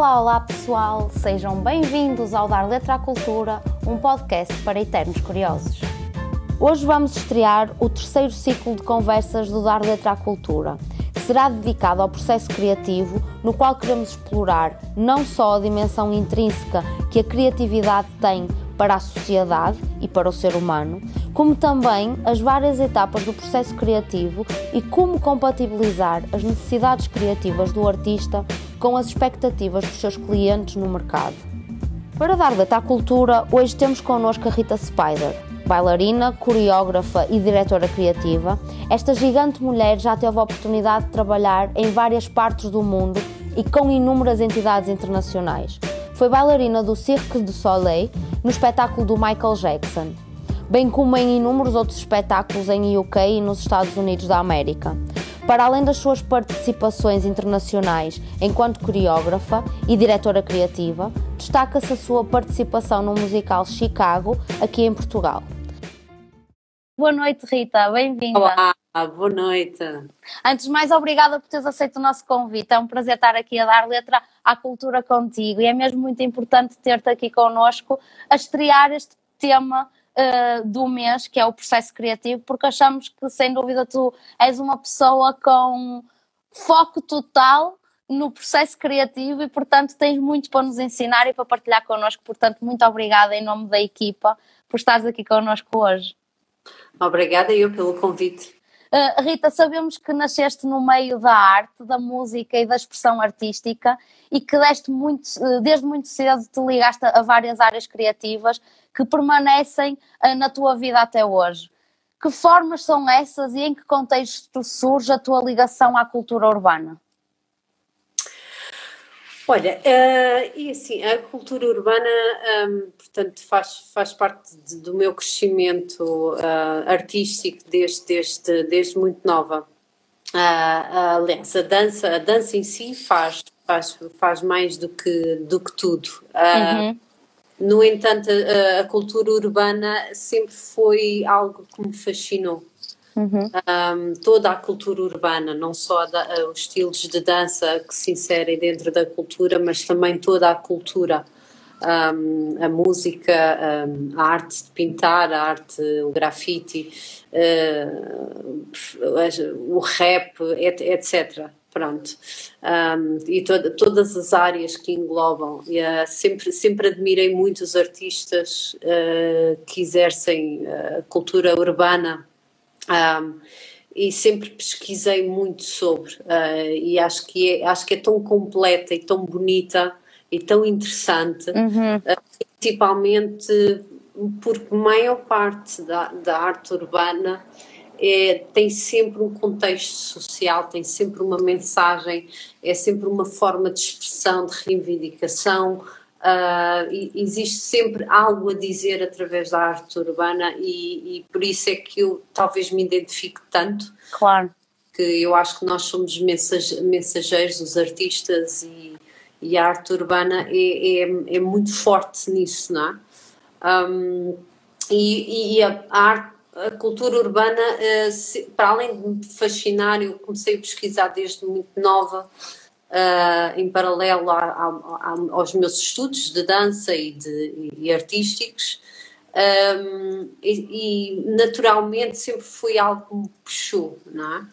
Olá, olá pessoal, sejam bem-vindos ao Dar Letra à Cultura, um podcast para eternos curiosos. Hoje vamos estrear o terceiro ciclo de conversas do Dar Letra à Cultura, que será dedicado ao processo criativo, no qual queremos explorar não só a dimensão intrínseca que a criatividade tem para a sociedade e para o ser humano, como também as várias etapas do processo criativo e como compatibilizar as necessidades criativas do artista com as expectativas dos seus clientes no mercado. Para dar data à cultura, hoje temos connosco a Rita Spider, bailarina, coreógrafa e diretora criativa. Esta gigante mulher já teve a oportunidade de trabalhar em várias partes do mundo e com inúmeras entidades internacionais. Foi bailarina do Cirque du Soleil no espetáculo do Michael Jackson, bem como em inúmeros outros espetáculos em UK e nos Estados Unidos da América. Para além das suas participações internacionais enquanto coreógrafa e diretora criativa, destaca-se a sua participação no musical Chicago, aqui em Portugal. Boa noite, Rita, bem-vinda. Olá, boa noite. Antes de mais, obrigada por teres aceito o nosso convite. É um prazer estar aqui a dar letra à cultura contigo e é mesmo muito importante ter-te aqui connosco a estrear este tema uh, do mês, que é o processo criativo, porque achamos que, sem dúvida, tu és uma pessoa com foco total no processo criativo e, portanto, tens muito para nos ensinar e para partilhar connosco. Portanto, muito obrigada em nome da equipa por estares aqui connosco hoje. Obrigada eu pelo convite. Uh, Rita, sabemos que nasceste no meio da arte, da música e da expressão artística e que deste muito, desde muito cedo te ligaste a várias áreas criativas que permanecem uh, na tua vida até hoje. Que formas são essas e em que contexto surge a tua ligação à cultura urbana? Olha, uh, e assim, a cultura urbana, um, portanto, faz, faz parte de, do meu crescimento uh, artístico desde, desde, desde muito nova. Uh, aliás, a dança, a dança em si faz, faz, faz mais do que, do que tudo. Uhum. No entanto, a, a, cultura urbana sempre foi algo que me fascinou. Uhum. Um, toda a cultura urbana, não só da, eh, os estilos de dança que se inserem dentro da cultura, mas também toda a cultura, um, a música, um, a arte de pintar, a arte, o grafite, uh, o rap, etc. Pronto. e to todas as áreas que englobam. E, uh, sempre, sempre admirei muito os artistas uh, que exercem a cultura urbana um, e sempre pesquisei muito sobre uh, e acho que é, acho que é tão completa e tão bonita e tão interessante uhum. uh, principalmente porque a maior parte da, da arte urbana é, tem sempre um contexto social, tem sempre uma mensagem, é sempre uma forma de expressão, de reivindicação, Uh, existe sempre algo a dizer através da arte urbana e, e, por isso é que eu talvez me identifico tanto. Claro. Que eu acho que nós somos mensageiros, os artistas e, e a arte urbana é, é, é, muito forte nisso, não é? Um, e, e a, a, arte, a cultura urbana, se, para além de me fascinar, eu comecei a pesquisar desde muito nova uh, em paralelo aos meus estudos de dança e, de, e artísticos. E, naturalmente sempre foi algo que me puxou, não é?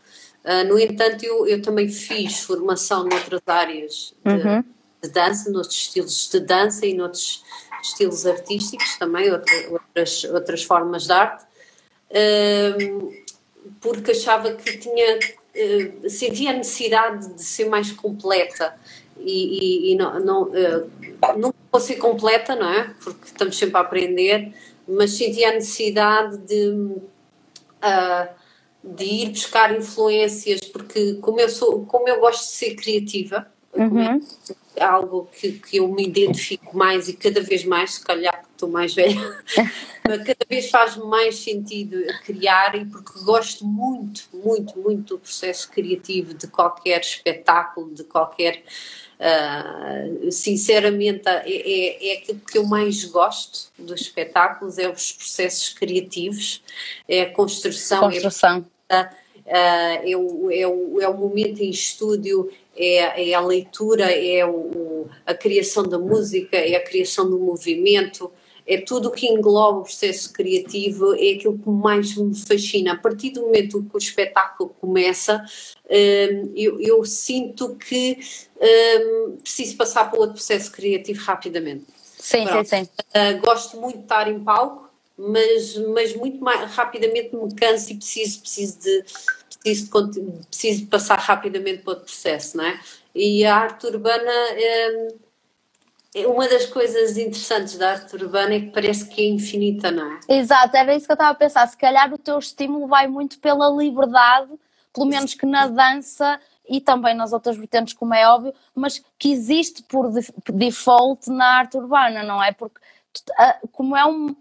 Uh, no entanto, eu, eu também fiz formação noutras áreas de, uhum. de dança, noutros estilos de dança e noutros estilos artísticos também, outra, outras, outras formas de arte, porque achava que tinha uh, sentia a necessidade de ser mais completa e, e, e não, não, uh, não vou ser completa, não é? Porque estamos sempre a aprender, mas sentia a necessidade de, uh, de ir buscar influências, porque como eu, sou, como eu gosto de ser criativa, uhum. é algo que, que eu me identifico mais e cada vez mais, se calhar estou mais velha, cada vez faz mais sentido criar e porque gosto muito, muito, muito do processo criativo de qualquer espetáculo, de qualquer. Uh, sinceramente, é, é, é aquilo que eu mais gosto dos espetáculos, é os processos criativos, é a construção. Construção. É, é, o, é, o, é o momento em estúdio, é, é a leitura, é o, a criação da música, é a criação do movimento, é tudo o que engloba o processo criativo, é aquilo que mais me fascina. A partir do momento que o espetáculo começa, hum, eu, eu sinto que hum, preciso passar pelo processo criativo rapidamente. Sim, Pronto. sim, sim. Uh, gosto muito de estar em palco, mas, mas muito mais rapidamente me canso e preciso, preciso de preciso de, preciso de passar rapidamente para outro processo, não é? E a arte urbana é, uma das coisas interessantes da arte urbana é que parece que é infinita, não é? Exato, era isso que eu estava a pensar. Se calhar o teu estímulo vai muito pela liberdade, pelo menos que na dança e também nas outras vertentes, como é óbvio, mas que existe por default na arte urbana, não é? Porque como é um,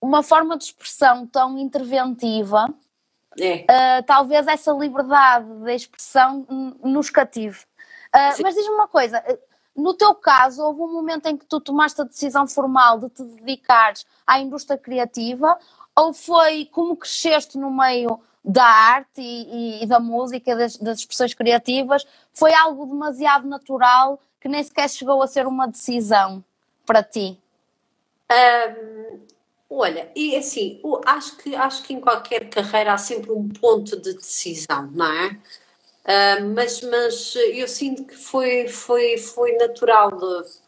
uma forma de expressão tão interventiva, é. uh, talvez essa liberdade de expressão nos cative. Uh, mas diz-me uma coisa, no teu caso, houve um momento em que tu tomaste a decisão formal de te dedicares à indústria criativa ou foi como cresceste no meio da arte e, e da música, das, das, expressões criativas, foi algo demasiado natural que nem sequer chegou a ser uma decisão para ti? Um, olha, e assim, acho que, acho que em qualquer carreira há sempre um ponto de decisão, não é? Uh, mas, mas eu sinto que foi, foi, foi natural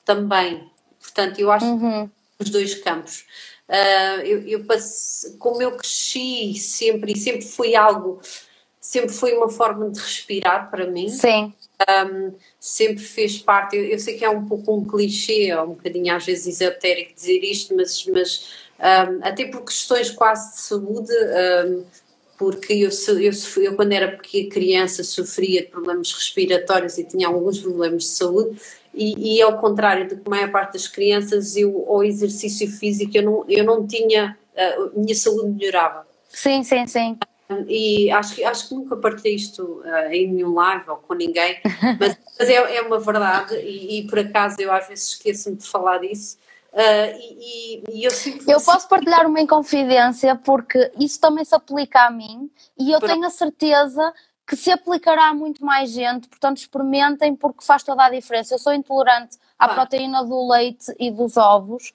também. Portanto, eu acho uhum. que os dois campos. Uh, eu, eu passe, como eu cresci sempre, e sempre foi algo, sempre foi uma forma de respirar para mim. Sim. Um, sempre fez parte, eu, eu, sei que é um pouco um clichê, ou um bocadinho às vezes esotérico dizer isto, mas, mas um, até por questões quase de saúde, um, porque eu, eu, eu, quando era criança sofria de problemas respiratórios e tinha alguns problemas de saúde e, e ao contrário de que a maior parte das crianças eu ao exercício físico eu não, eu não tinha a minha saúde melhorava. Sim, sim, sim. E acho, acho que nunca partilhei isto uh, em nenhum live ou com ninguém mas, mas é, é, uma verdade e, e por acaso eu às vezes esqueço-me de falar disso Uh, e, e, eu, eu posso partilhar uma inconfidência porque isso também se aplica a mim e eu tenho a certeza que se aplicará a muito mais gente, portanto experimentem porque faz toda a diferença. Eu sou intolerante à ah. proteína do leite e dos ovos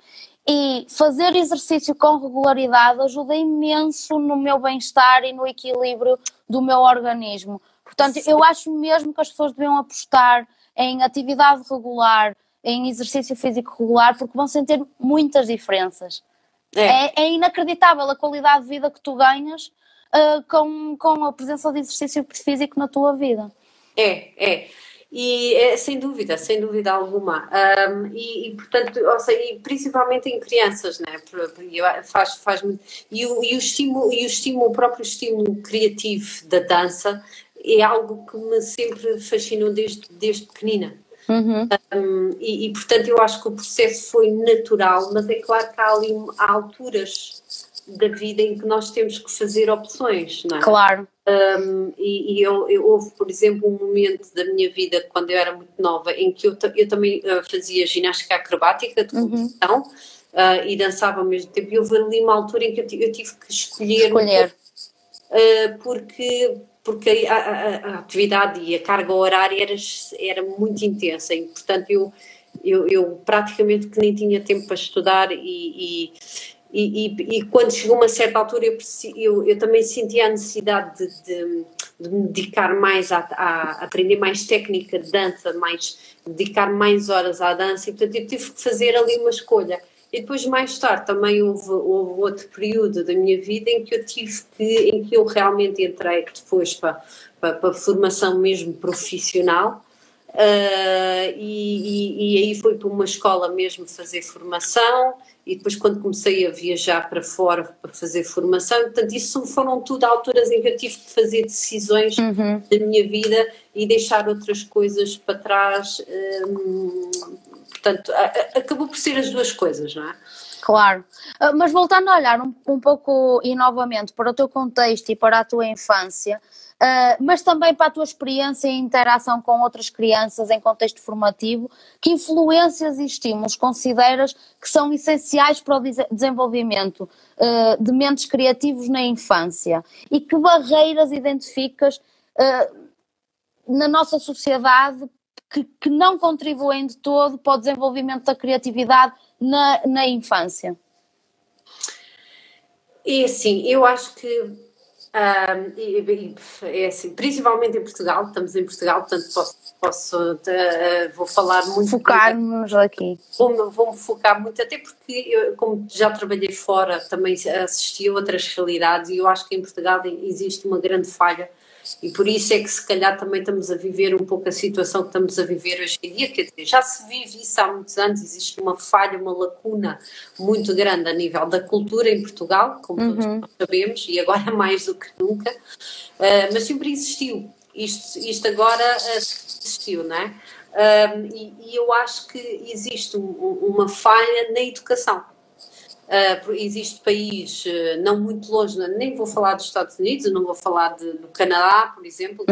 e fazer exercício com regularidade ajuda imenso no meu bem-estar e no equilíbrio do meu organismo. Portanto, Sim. eu acho mesmo que as pessoas deviam apostar em atividade regular, em exercício físico regular, porque vão sentir muitas diferenças. É. É, é inacreditável a qualidade de vida que tu ganhas uh, com, com a presença de exercício físico na tua vida. É, é. E é, sem dúvida, sem dúvida alguma. Um, e, e, portanto, ou seja, e principalmente em crianças, né? Faz, faz muito. E o, e o estímulo, e o estímulo, o próprio estímulo criativo da dança é algo que me sempre fascinou desde, desde pequenina. Uhum. Um, e, e, portanto eu acho que o processo foi natural, mas é claro que há ali há alturas da vida em que nós temos que fazer opções, não é? Claro. Um, e, e eu, eu, houve, por exemplo, um momento da minha vida quando eu era muito nova em que eu, eu também uh, fazia ginástica acrobática de uhum. competição uhum. uh, e dançava ao mesmo tempo. E houve ali uma altura em que eu, eu tive que escolher. escolher. Uh, porque porque a, a, a, atividade e a carga horária era, era muito intensa e, portanto, eu, eu, eu praticamente que nem tinha tempo para estudar e, e, e, e quando chegou uma certa altura eu, eu, eu também sentia a necessidade de, de, de me dedicar mais a, a, aprender mais técnica de dança, mais, dedicar mais horas à dança e, portanto, eu tive que fazer ali uma escolha e depois, mais tarde, também houve, houve outro período da minha vida em que eu tive que, em que eu realmente entrei depois para, para, para formação mesmo profissional. Uh, e, e, e, aí fui para uma escola mesmo fazer formação e depois quando comecei a viajar para fora para fazer formação, portanto isso foram tudo alturas em que eu tive que fazer decisões uhum. da minha vida e deixar outras coisas para trás um, Portanto, acabou por ser as duas coisas, não é? Claro, ah, mas voltando a olhar um, um pouco e novamente para o teu contexto e para a tua infância, uh, mas também para a tua experiência e interação com outras crianças em contexto formativo, que influências e estímulos consideras que são essenciais para o desenvolvimento uh, de mentes criativos na infância e que barreiras identificas uh, na nossa sociedade que, que não contribuem de todo para o desenvolvimento da criatividade na, na infância? É assim, eu acho que um, é assim, principalmente em Portugal, estamos em Portugal, portanto posso, posso uh, vou falar muito. Focar-nos aqui. Vou-me vou focar muito, até porque eu, como já trabalhei fora, também assisti a outras realidades e eu acho que em Portugal existe uma grande falha e por isso é que se calhar também estamos a viver um pouco a situação que estamos a viver hoje em dia, quer dizer, já se vive isso há muitos anos, existe uma falha, uma lacuna muito grande a nível da cultura em Portugal, como uhum. todos sabemos, e agora mais do que nunca, uh, mas sempre existiu, isto, isto agora uh, existiu, não é? Uh, e, e, eu acho que existe um, uma falha na educação Uh, existe país uh, não muito longe, nem vou falar dos Estados Unidos, não vou falar de, do Canadá, por exemplo,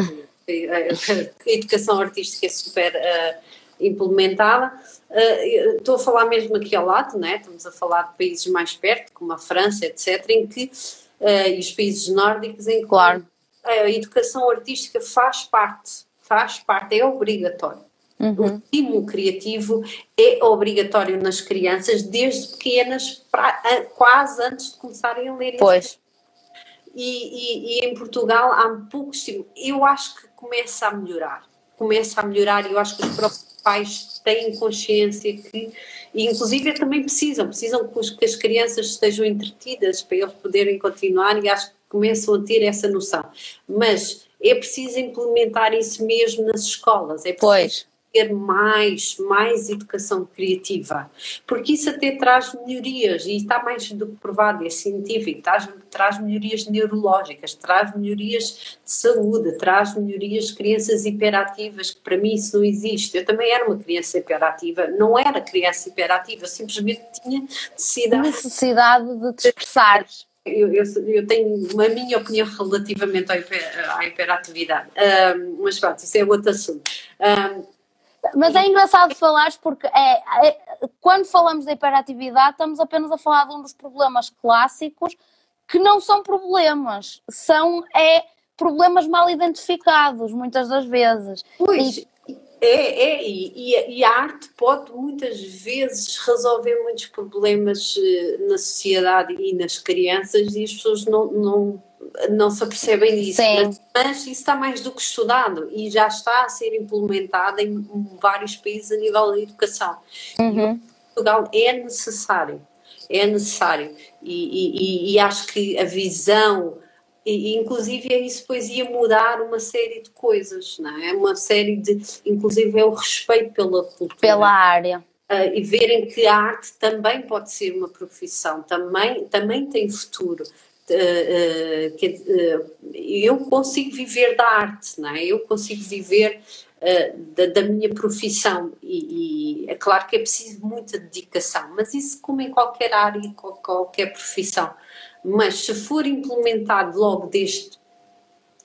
que a, a, educação artística é super uh, implementada. estou a falar mesmo aqui ao lado, né? estamos a falar de países mais perto, como a França, etc., em que, e os países nórdicos, em que claro. a educação artística faz parte, faz parte, é obrigatório. Uhum. O estímulo criativo é obrigatório nas crianças desde pequenas, pra, quase antes de começarem a ler. Pois. E, e, e, em Portugal há um pouco estímulo. Eu acho que começa a melhorar. Começa a melhorar e eu acho que os próprios pais têm consciência que, e inclusive também precisam, precisam que as crianças estejam entretidas para eles poderem continuar e acho que começam a ter essa noção. Mas é preciso implementar isso mesmo nas escolas. É preciso pois ter mais, mais educação criativa, porque isso até traz melhorias e está mais do que provado, é científico, traz, traz melhorias neurológicas, traz melhorias de saúde, traz melhorias de crianças hiperativas, que para mim isso não existe. Eu também era uma criança hiperativa, não era criança hiperativa, simplesmente tinha necessidade, necessidade de te expressar. Eu, eu, eu, tenho a minha opinião relativamente à, hiper, à hiperatividade, um, mas pronto, isso é outro assunto. Um, mas é engraçado falar porque é, é, quando falamos de hiperatividade estamos apenas a falar de um dos problemas clássicos que não são problemas, são é, problemas mal identificados muitas das vezes. Pois, e, é, é e, e, a arte pode muitas vezes resolver muitos problemas eh, na sociedade e nas crianças e as pessoas não, não não se apercebem disso, mas, mas, isso está mais do que estudado e já está a ser implementado em vários países a nível da educação. Uhum. Portugal é necessário, é necessário e, e, e acho que a visão e, inclusive isso depois ia mudar uma série de coisas, não é? Uma série de, inclusive é o respeito pela cultura. Pela área. Uh, e verem que a arte também pode ser uma profissão, também, também tem futuro, eu consigo viver da arte, não é? Eu consigo viver da, da, minha profissão e, e, é claro que é preciso muita dedicação, mas isso como em qualquer área, qualquer profissão. Mas se for implementado logo desde,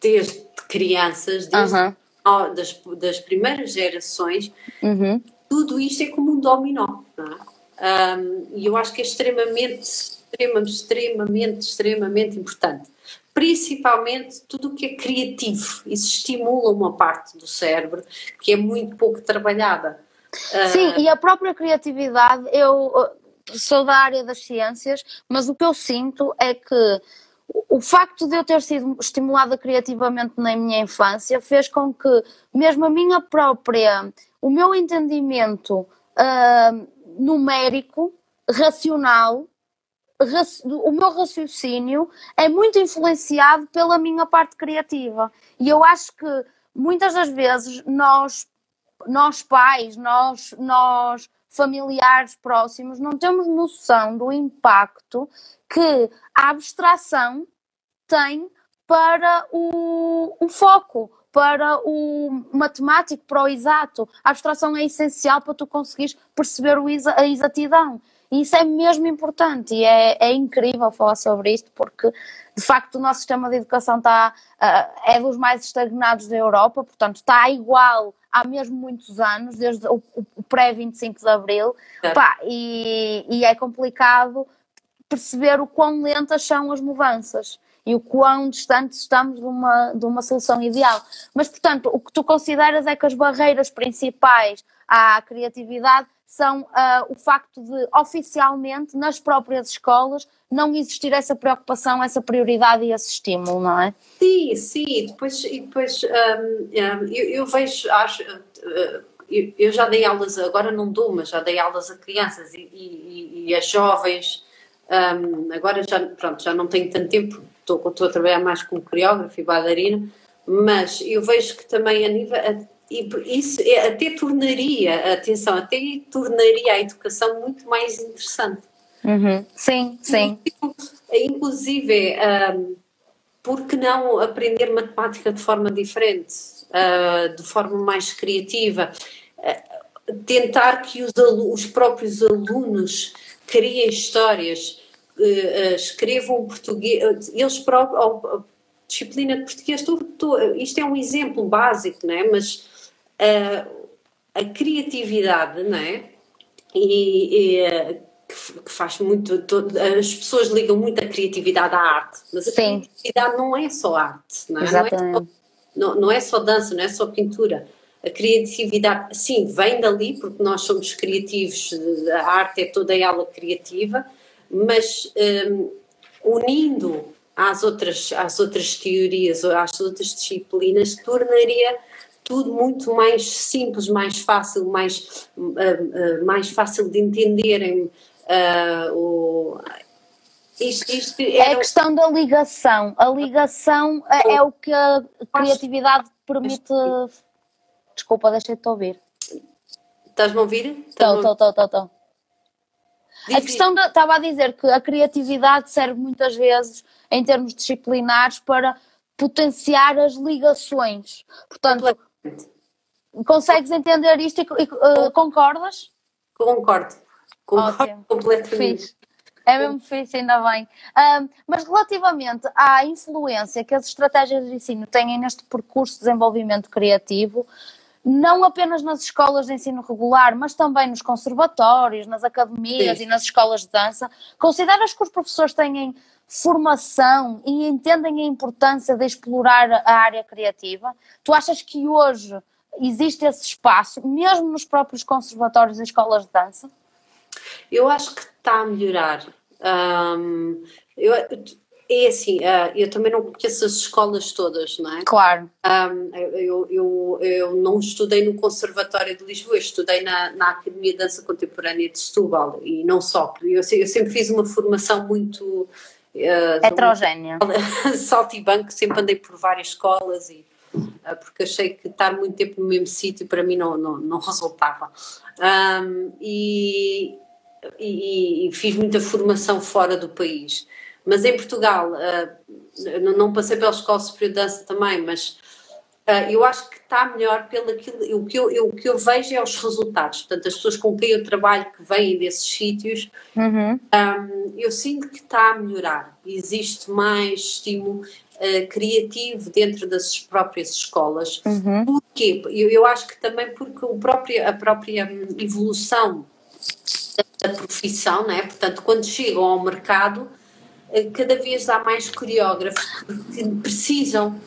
desde crianças, desde, uhum. das, das primeiras gerações, uhum. tudo isto é como um dominó. É? Um, e eu acho que é extremamente extremamente, extremamente, extremamente importante. Principalmente tudo o que é criativo. Isso estimula uma parte do cérebro que é muito pouco trabalhada. Sim, uh... e a própria criatividade, eu uh, sou da área das ciências, mas o que eu sinto é que o facto de eu ter sido estimulada criativamente na minha infância fez com que, mesmo a minha própria, o meu entendimento uh, numérico, racional, o meu raciocínio é muito influenciado pela minha parte criativa. E eu acho que muitas das vezes nós, nós pais, nós, nós familiares próximos, não temos noção do impacto que a abstração tem para o, o foco, para o matemático, para o exato. A abstração é essencial para tu conseguires perceber o, a exatidão. E isso é mesmo importante e é, é incrível falar sobre isto porque de facto o nosso sistema de educação está, uh, é dos mais estagnados da Europa, portanto está igual há mesmo muitos anos, desde o, o pré-25 de Abril, é. Pá, e, e é complicado perceber o quão lentas são as mudanças. E o quão distantes estamos de uma, de uma solução ideal. Mas, portanto, o que tu consideras é que as barreiras principais à criatividade são uh, o facto de, oficialmente, nas próprias escolas, não existir essa preocupação, essa prioridade e esse estímulo, não é? Sim, sim. Depois, depois um, um, eu, eu, vejo, acho, uh, eu, eu, já dei aulas, agora não dou, mas já dei aulas a crianças e, e, e a jovens. Um, agora já, pronto, já não tenho tanto tempo, estou, estou a trabalhar mais como coreógrafo e bailarina, mas eu vejo que também a nível e isso é, até tornaria, atenção, até tornaria a educação muito mais interessante. Uhum. Sim, sim. Inclusive, um, por que não aprender matemática de forma diferente, uh, de forma mais criativa? Uh, tentar que os, os, próprios alunos criem histórias, uh, escrevam português, eles próprios, disciplina de português, tu, tu, isto é um exemplo básico, não é? mas a, a criatividade, não é? E, e que, faz muito. Todo, as pessoas ligam muito a criatividade à arte, mas a Sim. criatividade não é só arte, não é? Não é só, não, não é só dança, não é só pintura. A criatividade, sim, vem dali, porque nós somos criativos, a arte é toda ela criativa, mas um, unindo às outras, às outras teorias ou às outras disciplinas, tornaria tudo muito mais simples, mais fácil, mais, uh, uh, mais fácil de entenderem. Uh, o, isto, isto é a questão da ligação. A ligação é, é o que a criatividade permite. Desculpa, deixei-te ouvir. Estás-me a ouvir? Estou, estou, estou, estou. A questão da, estava a dizer que a criatividade serve muitas vezes, em termos disciplinares, para potenciar as ligações. Portanto, Consegues entender isto e, e uh, concordas? Concordo. Concordo Ótimo. completamente. Fiz. É mesmo fixe, ainda bem. Um, mas relativamente à influência que as estratégias de ensino têm neste percurso de desenvolvimento criativo, não apenas nas escolas de ensino regular, mas também nos conservatórios, nas academias Sim. e nas escolas de dança, consideras que os professores têm formação e entendem a importância de explorar a área criativa? Tu achas que hoje existe esse espaço, mesmo nos próprios conservatórios e escolas de dança? Eu acho que está a melhorar. Um, eu, é assim, uh, eu também não conheço as escolas todas, não é? Claro. Um, eu, eu, eu não estudei no Conservatório de Lisboa, estudei na, na Academia de Dança Contemporânea de Setúbal e não só, eu, eu sempre fiz uma formação muito Uh, Heterogénea. Salto e banco, sempre andei por várias escolas e uh, porque achei que estar muito tempo no mesmo sítio para mim não, não, não resultava. Um, e, e, e, fiz muita formação fora do país. Mas em Portugal, uh, não, passei pela Escola Superior de Dança também, mas Uh, eu acho que está melhor pelo aquilo, o que eu, eu, o que eu vejo é os resultados, portanto as pessoas com quem eu trabalho que vêm desses sítios, uhum. um, eu sinto que está a melhorar, existe mais estímulo uh, criativo dentro das próprias escolas, uhum. porquê? Eu, eu acho que também porque o próprio, a própria evolução da profissão, né? portanto quando chegam ao mercado cada vez há mais coreógrafos que precisam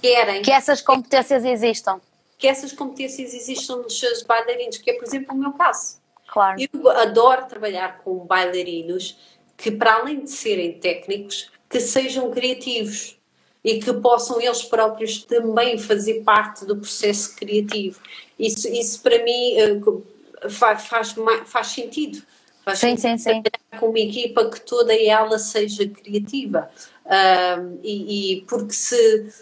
querem. Que essas competências existam. Que essas competências existam nos seus bailarinos, que é, por exemplo, o meu caso. Claro. Eu adoro trabalhar com bailarinos que, para além de serem técnicos, que sejam criativos e que possam eles próprios também fazer parte do processo criativo. Isso, isso para mim eh, faz, faz, faz sentido. Faz sim, sim, sim. Com uma equipa que toda ela seja criativa. Um, e, e, porque se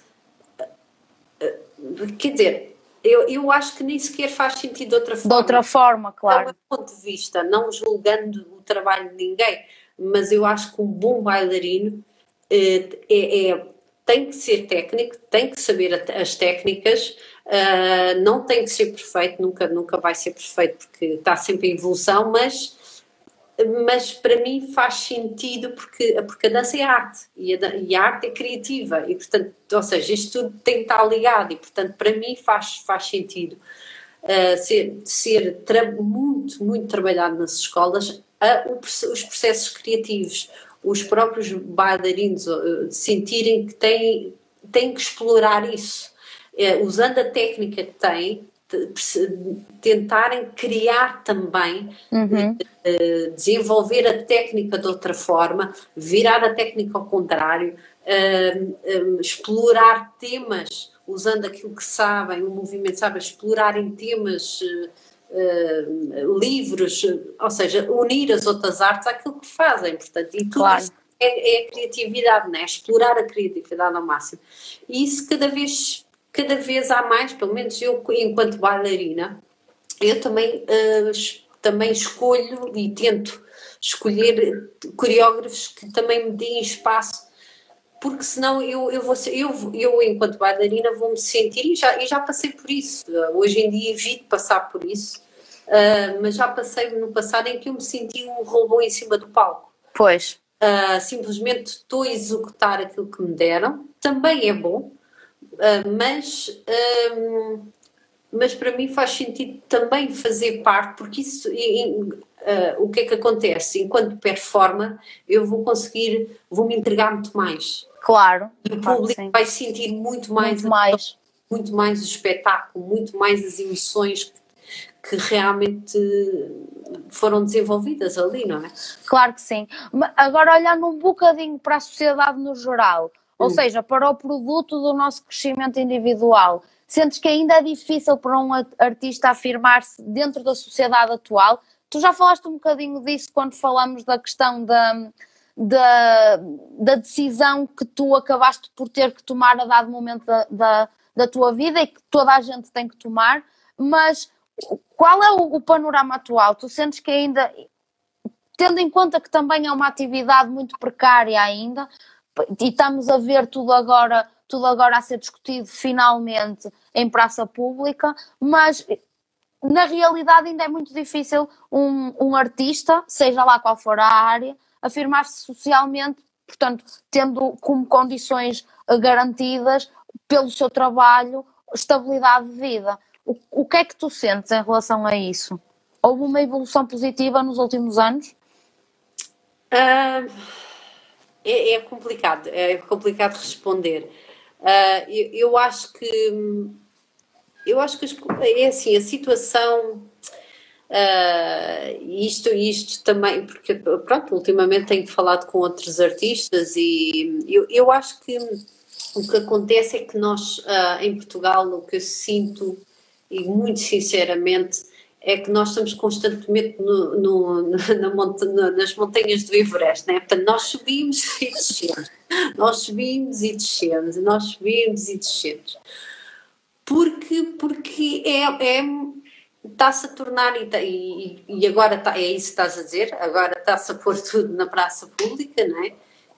quer dizer, eu, eu acho que nem sequer faz sentido de outra forma. De outra forma, claro. Do meu ponto de vista, não julgando o trabalho de ninguém, mas eu acho que um bom bailarino é, é, é tem que ser técnico, tem que saber as técnicas, uh, não tem que ser perfeito, nunca, nunca vai ser perfeito porque está sempre em evolução, mas mas para mim faz sentido porque, porque a dança é arte e a, e a, arte é criativa e portanto, ou seja, isto tudo tem que estar ligado e portanto para mim faz, faz sentido uh, ser, ser muito, muito trabalhado nas escolas a, o, os processos criativos, os próprios bailarinos sentirem que têm, têm que explorar isso, usando a técnica que têm, tentarem criar também, uhum. uh, desenvolver a técnica de outra forma, virar a técnica ao contrário, uh, um, explorar temas usando aquilo que sabem, o movimento sabe, explorarem temas. Uh, livros, ou seja, unir as outras artes àquilo que fazem, portanto, e tudo claro. é, é, a criatividade, né? explorar a criatividade ao máximo. E isso cada vez cada vez há mais, pelo menos eu, enquanto bailarina, eu também, uh, também escolho e tento escolher coreógrafos que também me deem espaço, porque senão eu, eu, vou, eu, eu enquanto bailarina, vou-me sentir, e já, e já passei por isso, hoje em dia evito passar por isso, uh, mas já passei no passado em que eu me senti um robô em cima do palco. Pois. Uh, simplesmente estou a executar aquilo que me deram, também é bom, Uh, mas, um, mas para mim faz sentido também fazer parte, porque isso, uh, o que é que acontece? Enquanto performa, eu vou conseguir, vou me entregar muito mais. Claro. E o público vai sentir muito mais, muito mais, muito mais o espetáculo, muito mais as emoções que, que realmente foram desenvolvidas ali, não é? Claro que sim. Agora, olhando um bocadinho para a sociedade no geral, ou hum. seja, para o produto do nosso crescimento individual. Sentes que ainda é difícil para um artista afirmar-se dentro da sociedade atual? Tu já falaste um bocadinho disso quando falamos da questão da, da, da decisão que tu acabaste por ter que tomar a dado momento da, da, da tua vida e que toda a gente tem que tomar, mas qual é o, o panorama atual? Tu sentes que ainda, tendo em conta que também é uma atividade muito precária ainda, e estamos a ver tudo agora, tudo agora a ser discutido finalmente em praça pública, mas na realidade ainda é muito difícil um, um artista, seja lá qual for a área, afirmar-se socialmente, portanto, tendo como condições garantidas pelo seu trabalho estabilidade de vida. O, o que é que tu sentes em relação a isso? Houve uma evolução positiva nos últimos anos? Uh é, é complicado, é complicado responder. Uh, eu, eu, acho que eu acho que é assim, a situação uh, isto, isto também, porque pronto, ultimamente tenho falado com outros artistas e eu, eu acho que o que acontece é que nós uh, em Portugal o que eu sinto e muito sinceramente é que nós estamos constantemente no, no, na monta, nas montanhas do Everest, né? Portanto, nós subimos e descemos, nós subimos e descemos, nós subimos e descemos. Porque, porque é, é está-se a tornar, e, e agora está, é isso que estás a dizer, agora está-se a pôr tudo na praça pública, não é?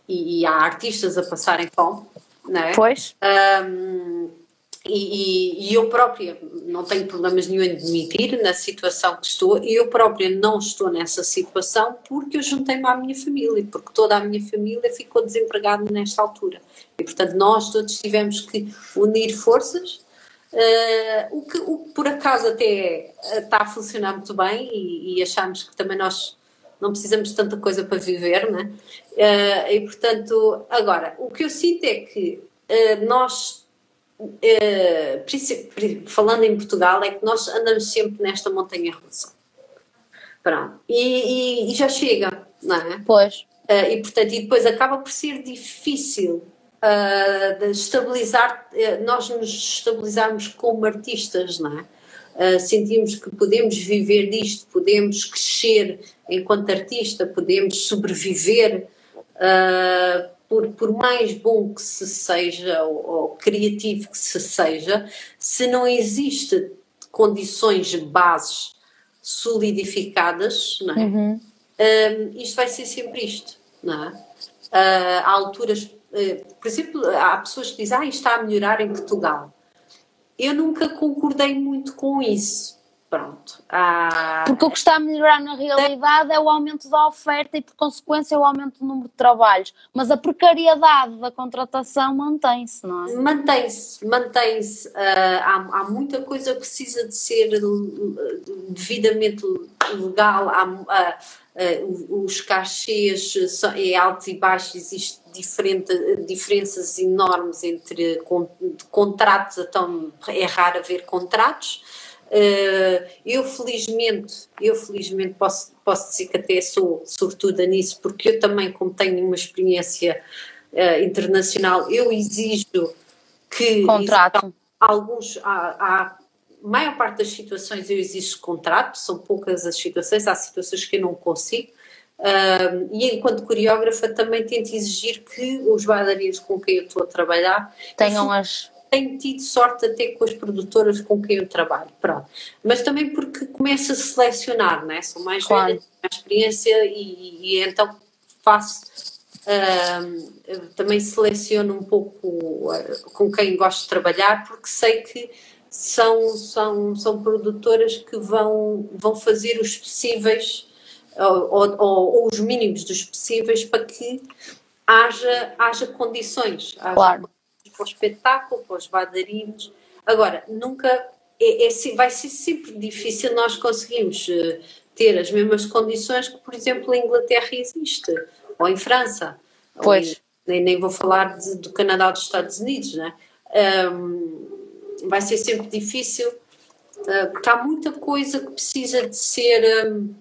E, e há artistas a passarem fome, não é? Pois. Um, e, e, e, eu própria não tenho problemas nenhum em admitir na situação que estou, e eu própria não estou nessa situação porque eu juntei-me à minha família, porque toda a minha família ficou desempregada nesta altura. E portanto nós todos tivemos que unir forças, uh, o, que, o que por acaso até está a funcionar muito bem e, e achamos que também nós não precisamos de tanta coisa para viver, né? Uh, e portanto, agora, o que eu sinto é que uh, nós eh, falando em Portugal, é que nós andamos sempre nesta montanha russa. Pronto. E, e, e já chega, não é? Pois. Uh, e portanto, e depois acaba por ser difícil uh, de estabilizar, uh, nós nos estabilizarmos como artistas, não é? sentimos que podemos viver disto, podemos crescer enquanto artista, podemos sobreviver por, por mais bom que se seja ou, ou criativo que se seja, se não existe condições bases solidificadas, não é? Uhum. Um, isto vai ser sempre isto, não é? Uh, há alturas, uh, por exemplo, há pessoas que dizem, ah, está a melhorar em Portugal. Eu nunca concordei muito com isso, Pronto. Ah, Porque o que está a melhorar na realidade é o aumento da oferta e, por consequência, o aumento do número de trabalhos. Mas a precariedade da contratação mantém-se, não é? Mantém-se, mantém-se. Ah, há, há, muita coisa que precisa de ser devidamente legal. Há, ah, os cachês são, é alto e baixo, existe diferente, diferenças enormes entre contratos, então é raro haver contratos. Uh, eu felizmente, eu felizmente posso, posso dizer que até sou sortuda nisso, porque eu também, como tenho uma experiência uh, internacional, eu exijo que contrato. alguns há, há maior parte das situações eu exijo contrato, são poucas as situações, há situações que eu não consigo. Uh, e enquanto coreógrafa também tento exigir que os bailarinos com quem eu estou a trabalhar tenham as tenho tido sorte até com as produtoras com quem eu trabalho, pronto. Mas também porque começo a selecionar, né? Sou mais claro. velha, mais experiência e, e então faço. Uh, também seleciono um pouco uh, com quem gosto de trabalhar, porque sei que são, são, são produtoras que vão, vão fazer os possíveis ou, ou, ou, os mínimos dos possíveis para que haja, haja condições. Haja claro para o espetáculo, para os bailarinos. Agora, nunca é, é, vai ser sempre difícil nós conseguirmos uh, ter as mesmas condições que, por exemplo, em Inglaterra existe, ou em França. Pois. Em, nem, nem vou falar de, do Canadá ou dos Estados Unidos, né? Um, vai ser sempre difícil, uh, porque há muita coisa que precisa de ser. Um,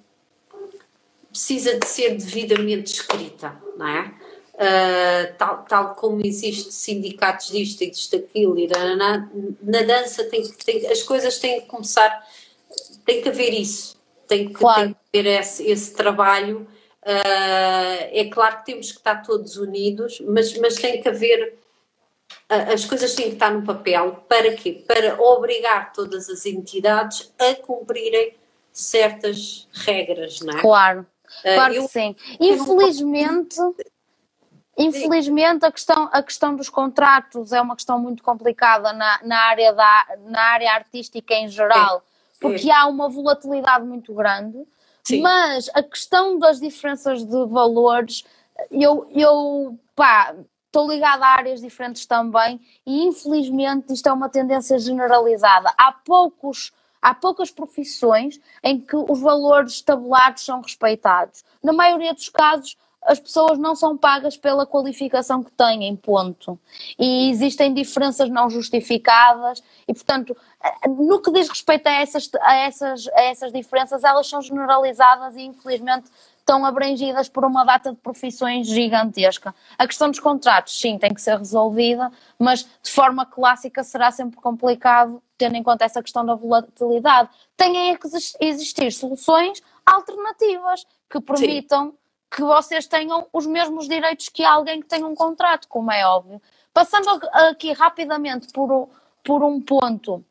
precisa de ser devidamente escrita, não é? Uh, tal, tal como existe sindicatos disto e disto aquilo, e na, na dança tem, tem, as coisas têm que começar, tem que haver isso, tem que, claro. tem que haver esse, esse trabalho. Uh, é claro que temos que estar todos unidos, mas, mas tem que haver, as coisas têm que estar no papel, para quê? Para obrigar todas as entidades a cumprirem certas regras, não é? Claro, claro eu, que sim. Infelizmente. Infelizmente a questão, a questão dos contratos é uma questão muito complicada na, na, área, da, na área artística em geral, porque há uma volatilidade muito grande, Sim. mas a questão das diferenças de valores, eu, eu pá, estou ligada a áreas diferentes também e infelizmente isto é uma tendência generalizada. Há poucos há poucas profissões em que os valores tabulados são respeitados. Na maioria dos casos, as pessoas não são pagas pela qualificação que têm, ponto. E existem diferenças não justificadas e, portanto, no que diz respeito a essas, a essas, a essas diferenças, elas são generalizadas e, infelizmente, estão abrangidas por uma data de profissões gigantesca. A questão dos contratos, sim, tem que ser resolvida, mas de forma clássica será sempre complicado, tendo em conta essa questão da volatilidade. Têm que existir soluções alternativas que permitam. Sim que vocês tenham os mesmos direitos que alguém que tem um contrato, como é óbvio. Passando aqui rapidamente por, por um ponto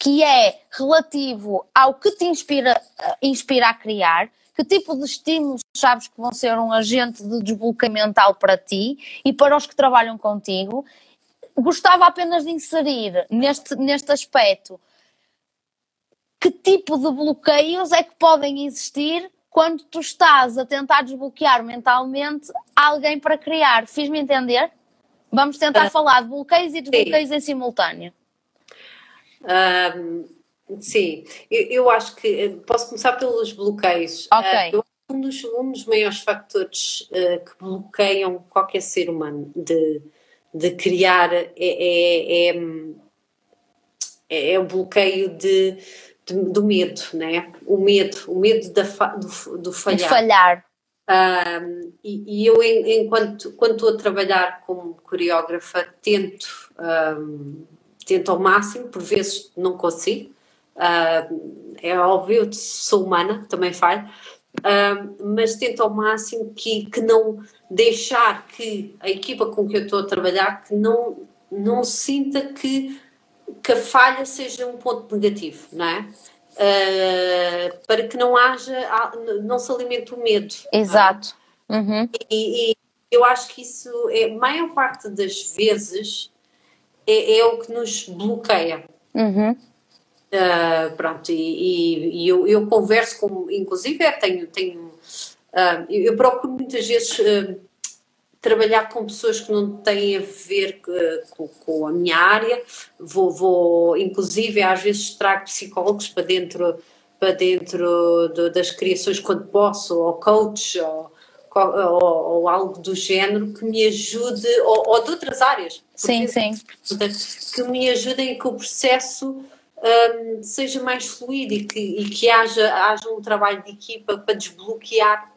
que é relativo ao que te inspira, inspira a criar, que tipo de estímulos sabes que vão ser um agente de desbloqueio mental para ti e para os que trabalham contigo. Gostava apenas de inserir neste, neste aspecto que tipo de bloqueios é que podem existir quando tu estás a tentar desbloquear mentalmente alguém para criar. Fiz-me entender? Vamos tentar uh, falar de bloqueios e desbloqueios sim. em simultâneo. Um, sim, eu, eu, acho que eh, posso começar pelos bloqueios. Ok. Uh, um, dos, um dos maiores fatores uh, que bloqueiam qualquer ser humano de, de criar é, é, é, é, é o bloqueio de do medo, né? O medo, o medo da, do, do falhar. De falhar. Um, e, e, eu, enquanto quando estou a trabalhar como coreógrafa, tento, um, tento ao máximo, por vezes não consigo. Um, é óbvio, sou humana, também falho, mas tento ao máximo que, que não deixar que a equipa com que eu estou a trabalhar que não, não sinta que que a falha seja um ponto negativo, não é? Uh, para que não haja, não se alimente o medo. É? Exato. É? Uhum. E, e, eu acho que isso é, a maior parte das vezes, é, é o que nos bloqueia. Uhum. Uh, pronto, e, e, e eu, eu, converso com, inclusive, é, tenho, tenho uh, eu, procuro muitas vezes trabalhar com pessoas que não têm a ver com, com, a minha área, vou, vou, inclusive, às vezes trago psicólogos para dentro, para dentro de, das criações quando posso, ou coach, ou, ou, ou, algo do género que me ajude, ou, ou de outras áreas. Sim, sim. Que me ajudem que o processo um, seja mais fluido e que, e que haja, haja um trabalho de equipa para desbloquear eh,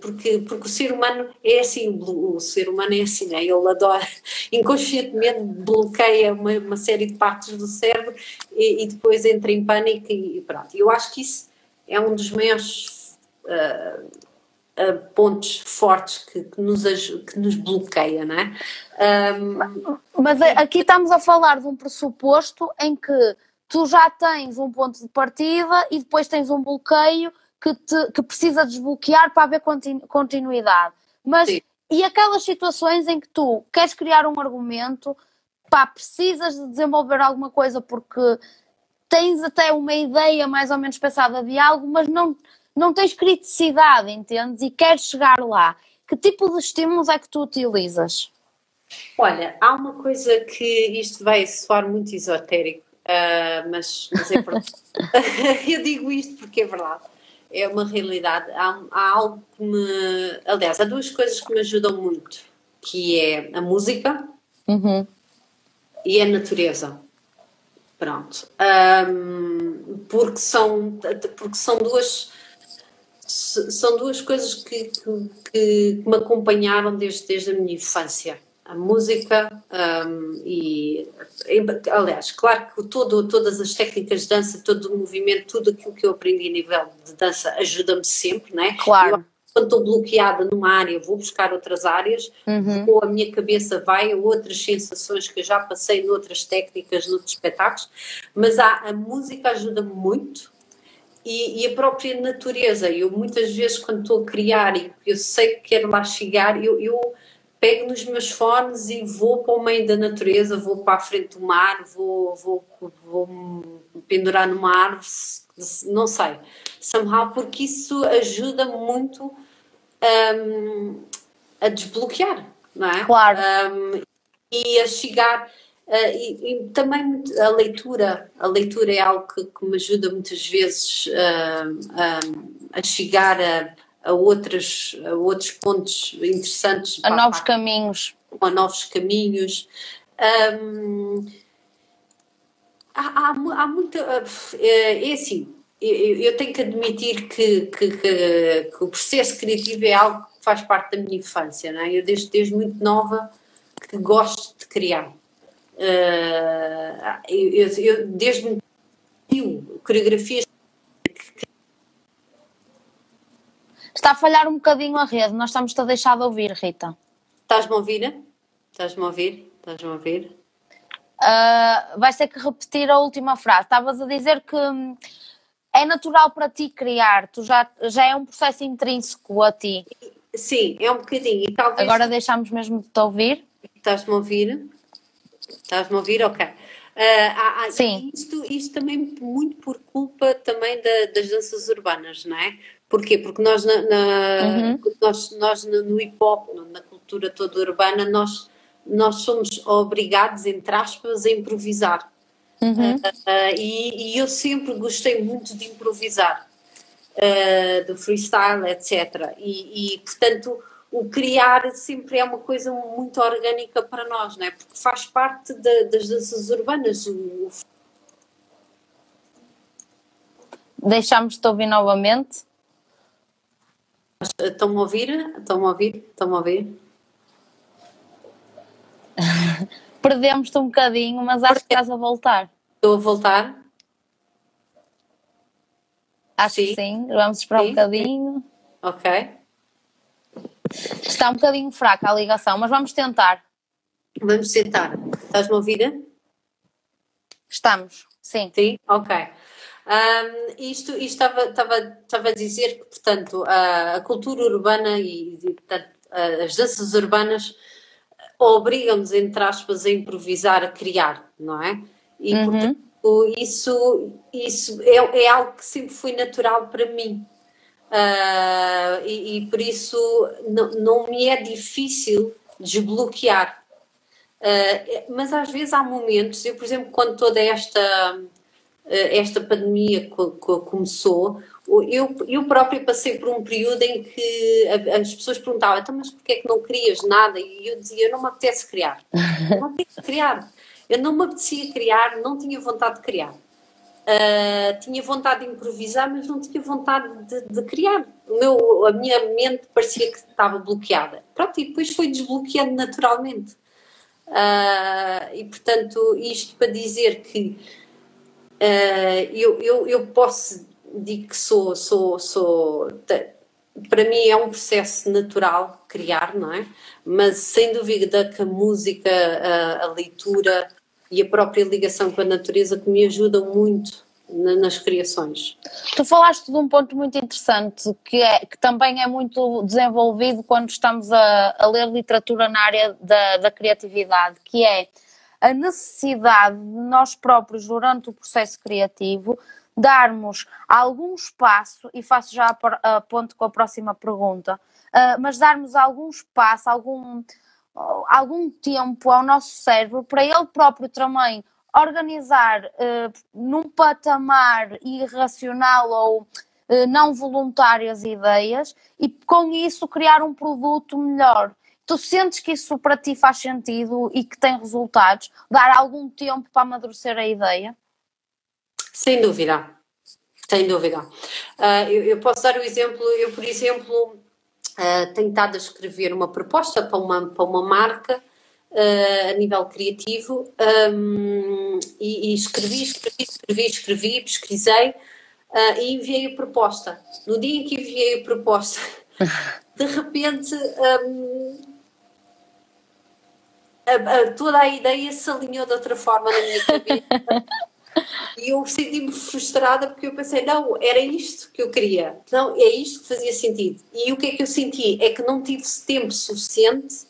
porque, porque o ser humano é assim, o ser humano é assim, né? ele adora, inconscientemente bloqueia uma, uma série de partes do cérebro e, e, depois entra em pânico e pronto. Eu acho que isso é um dos maiores uh, uh, pontos fortes que, que, nos, que nos bloqueia, não é? Um, Mas aqui estamos a falar de um pressuposto em que tu já tens um ponto de partida e depois tens um bloqueio que, te, que precisa desbloquear para haver continu, continuidade. Mas Sim. e aquelas situações em que tu queres criar um argumento, pá, precisas de desenvolver alguma coisa porque tens até uma ideia mais ou menos pensada de algo, mas não, não tens criticidade, entendes? E queres chegar lá. Que tipo de estímulos é que tu utilizas? Olha, há uma coisa que isto vai soar muito esotérico, uh, mas, mas é eu digo isto porque é verdade é uma realidade. Há, há, algo que me. Aliás, há duas coisas que me ajudam muito, que é a música uhum. e a natureza. Pronto. Um, porque, são, porque são duas. São duas coisas que, que, que me acompanharam desde, desde a minha infância a música um, e aliás, claro que todo, todas as técnicas de dança, todo o movimento, tudo aquilo que eu aprendi a nível de dança ajuda-me sempre, não é? Claro. Eu, quando estou bloqueada numa área, vou buscar outras áreas, uhum. ou a minha cabeça vai a outras sensações que eu já passei noutras técnicas, noutros espetáculos, mas há, a música ajuda-me muito e, e, a própria natureza. Eu muitas vezes, quando estou a criar e eu sei que quero lá chegar, eu, eu pego nos meus fones e vou para o meio da natureza, vou para a frente do mar, vou, vou, vou me pendurar numa árvore, não sei, somehow, porque isso ajuda muito um, a desbloquear, não é? Claro. Um, e a chegar. Uh, e, e, também a leitura, a leitura é algo que, que me ajuda muitas vezes uh, a chegar a, a, outras, a outros pontos interessantes. A novos caminhos. A novos caminhos. Um, há, há, há muita. É, é assim, eu tenho que admitir que, que, que, que, o processo criativo é algo que faz parte da minha infância, não é? Eu desde, desde muito nova que gosto de criar. Uh, eu, eu, desde coreografias Está a falhar um bocadinho a rede, nós estamos-te a deixar de ouvir, Rita. Estás-me a ouvir? Estás-me a ouvir? Estás-me a ouvir? Uh, vais ter que repetir a última frase. Estavas a dizer que hum, é natural para ti criar, tu já, já é um processo intrínseco a ti. Sim, é um bocadinho. Talvez... Agora deixamos mesmo de te ouvir. Estás-me a ouvir? Estás-me a ouvir? Ok. Uh, há, há, Sim. Isto, isto também muito por culpa também da, das danças urbanas, não é? Porquê? Porque nós, na, na uhum. nós, nós no hip hop, na cultura toda urbana, nós, nós somos obrigados, entre aspas, a improvisar. Uhum. Uh, uh, e, e, eu sempre gostei muito de improvisar, uh, do freestyle, etc. E, e, portanto, o criar sempre é uma coisa muito orgânica para nós, não é? Porque faz parte de, das danças urbanas. O... Deixamos-te ouvir novamente. Estão-me a ouvir? Estão-me a ouvir? Estão-me a ouvir? Perdemos-te um bocadinho, mas acho que estás a voltar. Estou a voltar? Acho sim. que sim. Vamos esperar sim. um bocadinho. Ok. Está um bocadinho fraca a ligação, mas vamos tentar. Vamos tentar. Estás-me a ouvir? Estamos, sim. Sim? Ok. Um, isto, isto estava, estava, estava a dizer que, portanto, a, a cultura urbana e, e portanto, as danças urbanas obrigam-nos, entre aspas, a improvisar, a criar, não é? E, uhum. portanto, isso, isso é, é algo que sempre foi natural para mim. Uh, e, e, por isso não, não me é difícil desbloquear. Uh, mas às vezes há momentos, eu, por exemplo, quando toda esta, esta pandemia começou, eu, eu própria passei por um período em que as pessoas perguntavam, então, mas porquê é que não crias nada? E eu dizia, não me apetece criar. Não me apetece criar. Eu não me apetecia criar, não tinha vontade de criar. Uh, tinha vontade de improvisar, mas não tinha vontade de, de criar. O meu, a minha mente parecia que estava bloqueada. Pronto, e depois foi desbloqueando naturalmente. Uh, e portanto, isto para dizer que uh, eu, eu, eu posso dizer que sou, sou, sou para mim é um processo natural criar, não é? Mas sem dúvida que a música, a, a leitura, e a própria ligação com a natureza que me ajudam muito na, nas criações. Tu falaste de um ponto muito interessante que, é, que também é muito desenvolvido quando estamos a, a ler literatura na área da, da criatividade, que é a necessidade de nós próprios, durante o processo criativo, darmos algum espaço, e faço já a, ponto com a próxima pergunta, uh, mas darmos algum espaço, algum algum tempo ao nosso cérebro para ele próprio também organizar uh, num patamar irracional ou uh, não voluntário as ideias e com isso criar um produto melhor. Tu sentes que isso para ti faz sentido e que tem resultados? Dar algum tempo para amadurecer a ideia? Sem dúvida, sem dúvida. Uh, eu, eu, posso dar o exemplo, eu por exemplo uh, tenho estado a escrever uma proposta para uma, para uma marca uh, a nível criativo um, e, e, escrevi, escrevi, escrevi, escrevi, pesquisei e enviei a proposta. No dia em que enviei a proposta, de repente um, a, a, toda a ideia se alinhou de outra forma na minha cabeça. E eu senti-me frustrada porque eu pensei, não, era isto que eu queria, não, é isto que fazia sentido. E o que é que eu senti? É que não tive tempo suficiente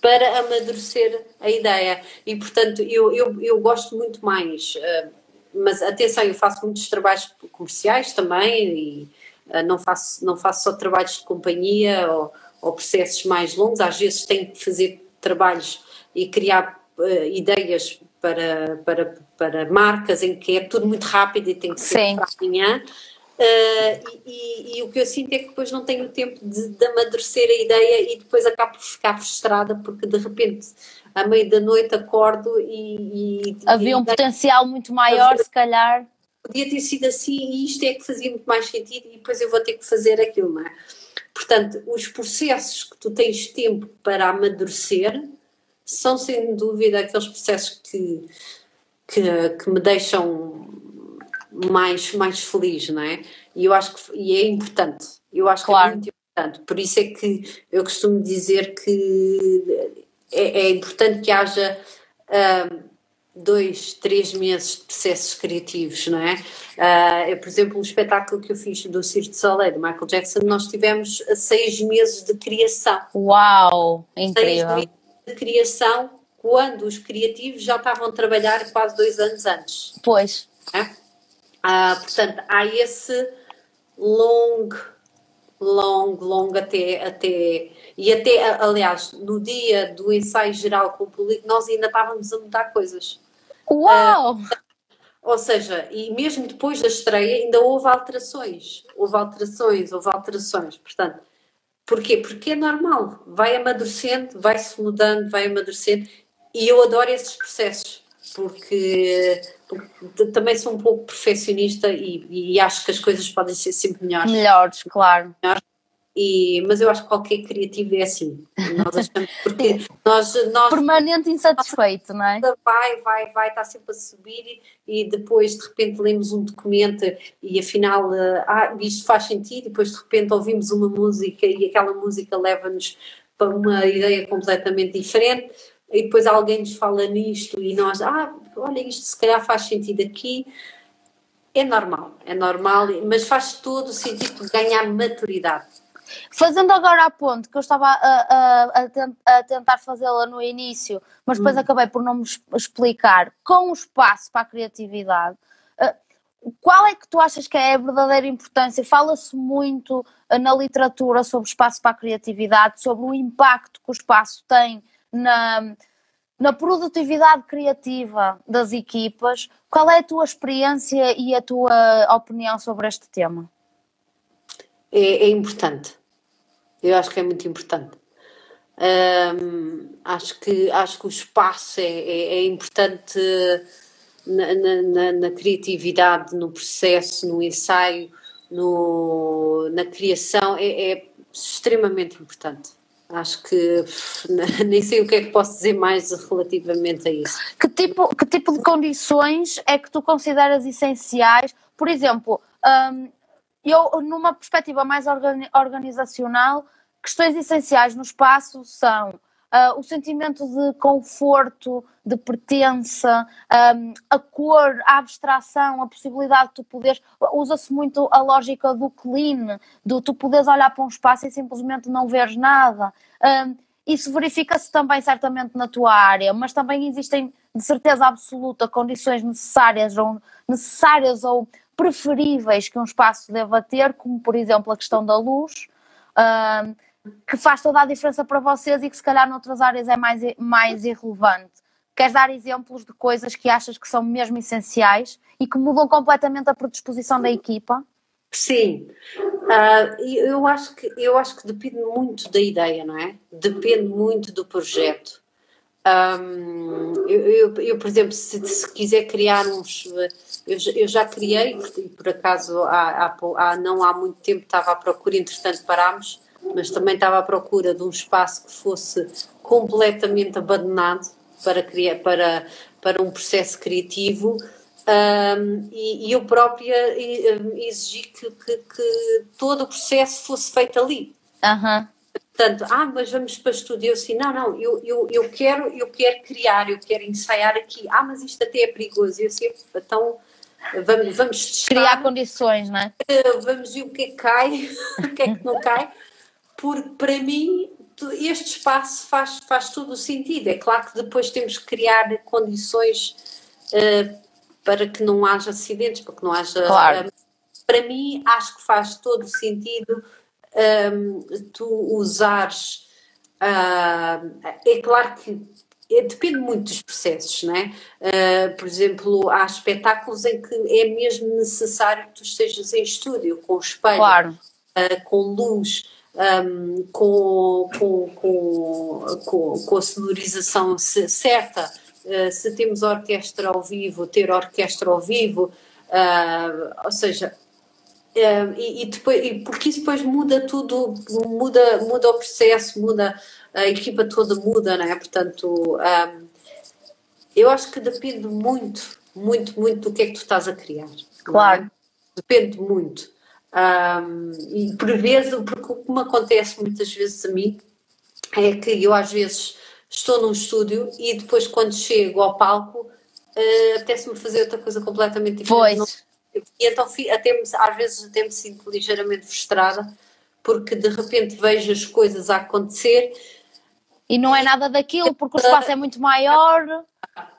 para amadurecer a ideia. E portanto, eu, eu, eu gosto muito mais. Uh, mas atenção, eu faço muitos trabalhos comerciais também e uh, não, faço, não faço só trabalhos de companhia ou, ou processos mais longos. Às vezes tenho que fazer trabalhos e criar uh, ideias para, para, para marcas em que é tudo muito rápido e tem que ser para amanhã. Uh, e, e, e, o que eu sinto é que depois não tenho tempo de, de amadurecer a ideia e depois acabo por ficar frustrada porque de repente à meia da noite acordo e. e Havia um potencial muito maior, se calhar. Podia ter sido assim e isto é que fazia muito mais sentido e depois eu vou ter que fazer aquilo, não é? Portanto, os processos que tu tens tempo para amadurecer são sem dúvida aqueles processos que, que, que me deixam mais, mais feliz, não é? E eu acho que e é importante, eu acho claro. que é muito importante, por isso é que eu costumo dizer que é, é importante que haja uh, dois, três meses de processos criativos, não é? Uh, por exemplo, um espetáculo que eu fiz do Cirque de Soleil, do Michael Jackson, nós tivemos seis meses de criação. Uau, incrível! De criação quando os criativos já estavam a trabalhar quase dois anos antes. Pois. É? Ah, portanto, há esse longo, longo, longo até, até. E até, aliás, no dia do ensaio geral com o público, nós ainda estávamos a mudar coisas. Uau! Ah, ou seja, e mesmo depois da estreia ainda houve alterações. Houve alterações, houve alterações. Portanto, Porquê? Porque é normal, vai amadurecendo, vai-se mudando, vai amadurecendo e eu adoro esses processos porque, porque também sou um pouco perfeccionista e, e, acho que as coisas podem ser sempre melhores. Melhores, claro. Melhores e, mas eu acho que qualquer criativo é assim. Nós achamos, porque nós, nós. Permanente insatisfeito, não é? Vai, vai, vai, está sempre a subir e, depois de repente lemos um documento e afinal, eh, ah, isto faz sentido, e depois de repente ouvimos uma música e aquela música leva-nos para uma ideia completamente diferente. E depois alguém nos fala nisto e nós, ah, olha, isto se calhar faz sentido aqui. É normal, é normal, mas faz todo o sentido ganhar maturidade Fazendo agora a ponte, que eu estava a, a, a, tent, a tentar fazê-la no início, mas depois hum. acabei por não me explicar, com o espaço para a criatividade, uh, qual é que tu achas que é a verdadeira importância? Fala-se muito uh, na literatura sobre espaço para a criatividade, sobre o impacto que o espaço tem na, na produtividade criativa das equipas. Qual é a tua experiência e a tua opinião sobre este tema? É, é importante. Eu acho que é muito importante. acho, que, acho que o espaço é, é, é importante na, na, na, criatividade, no processo, no ensaio, no, na criação, é, é extremamente importante. Acho que nem sei o que é que posso dizer mais relativamente a isso. Que tipo, que tipo de condições é que tu consideras essenciais? Por exemplo, um, eu, numa perspectiva mais organizacional, questões essenciais no espaço são Uh, o sentimento de conforto, de pertença, um, a cor, a abstração, a possibilidade de tu poderes. Usa-se muito a lógica do clean, do tu poderes olhar para um espaço e simplesmente não veres nada. Um, isso verifica-se também certamente na tua área, mas também existem, de certeza absoluta, condições necessárias ou, necessárias ou preferíveis que um espaço deva ter, como por exemplo a questão da luz. Um, que faz toda a diferença para vocês e que se calhar noutras áreas é mais, mais irrelevante. Queres dar exemplos de coisas que achas que são mesmo essenciais e que mudam completamente a predisposição da equipa? Sim, uh, eu, acho que, eu acho que depende muito da ideia, não é? Depende muito do projeto. Um, eu, eu, eu, por exemplo, se, se, quiser criar uns. Eu, eu já criei, por, por acaso há, há, não há muito tempo estava à procura, entretanto parámos mas também estava à procura de um espaço que fosse completamente abandonado para, criar, para, para um processo criativo. Um, e, e, eu própria exigi que, que, que, todo o processo fosse feito ali. Uhum. Portanto, ah, mas vamos para estúdio. Eu assim, não, não, eu, eu, eu, quero, eu quero criar, eu quero ensaiar aqui. Ah, mas isto até é perigoso. Eu assim, então vamos, vamos testar. Criar condições, não é? Vamos ver o que é que cai, o que é que não cai porque para mim este espaço faz, faz todo o sentido. É claro que depois temos que criar condições uh, para que não haja acidentes, para que não haja. Claro. Uh, para mim, acho que faz todo o sentido um, tu usares. Uh, é claro que é, depende muito dos processos, não é? Uh, por exemplo, há espetáculos em que é mesmo necessário que tu estejas em estúdio, com espelho, claro. uh, com luz um, com, com, com, com, com a sonorização certa. Uh, se temos orquestra ao vivo, ter orquestra ao vivo, ou seja, uh, e, e, depois, e porque isso depois muda tudo, muda, muda o processo, muda a equipa toda muda, não é? Portanto, um, eu acho que depende muito, muito, muito do que é que tu estás a criar. É? Claro. É? Depende muito. Um, e por vezes, porque o que me acontece muitas vezes a mim é que eu às vezes estou num estúdio e depois quando chego ao palco uh, apetece-me fazer outra coisa completamente diferente. Pois. E então até às vezes até me sinto ligeiramente frustrada porque de repente vejo as coisas a acontecer e não é nada daquilo porque o espaço é muito maior.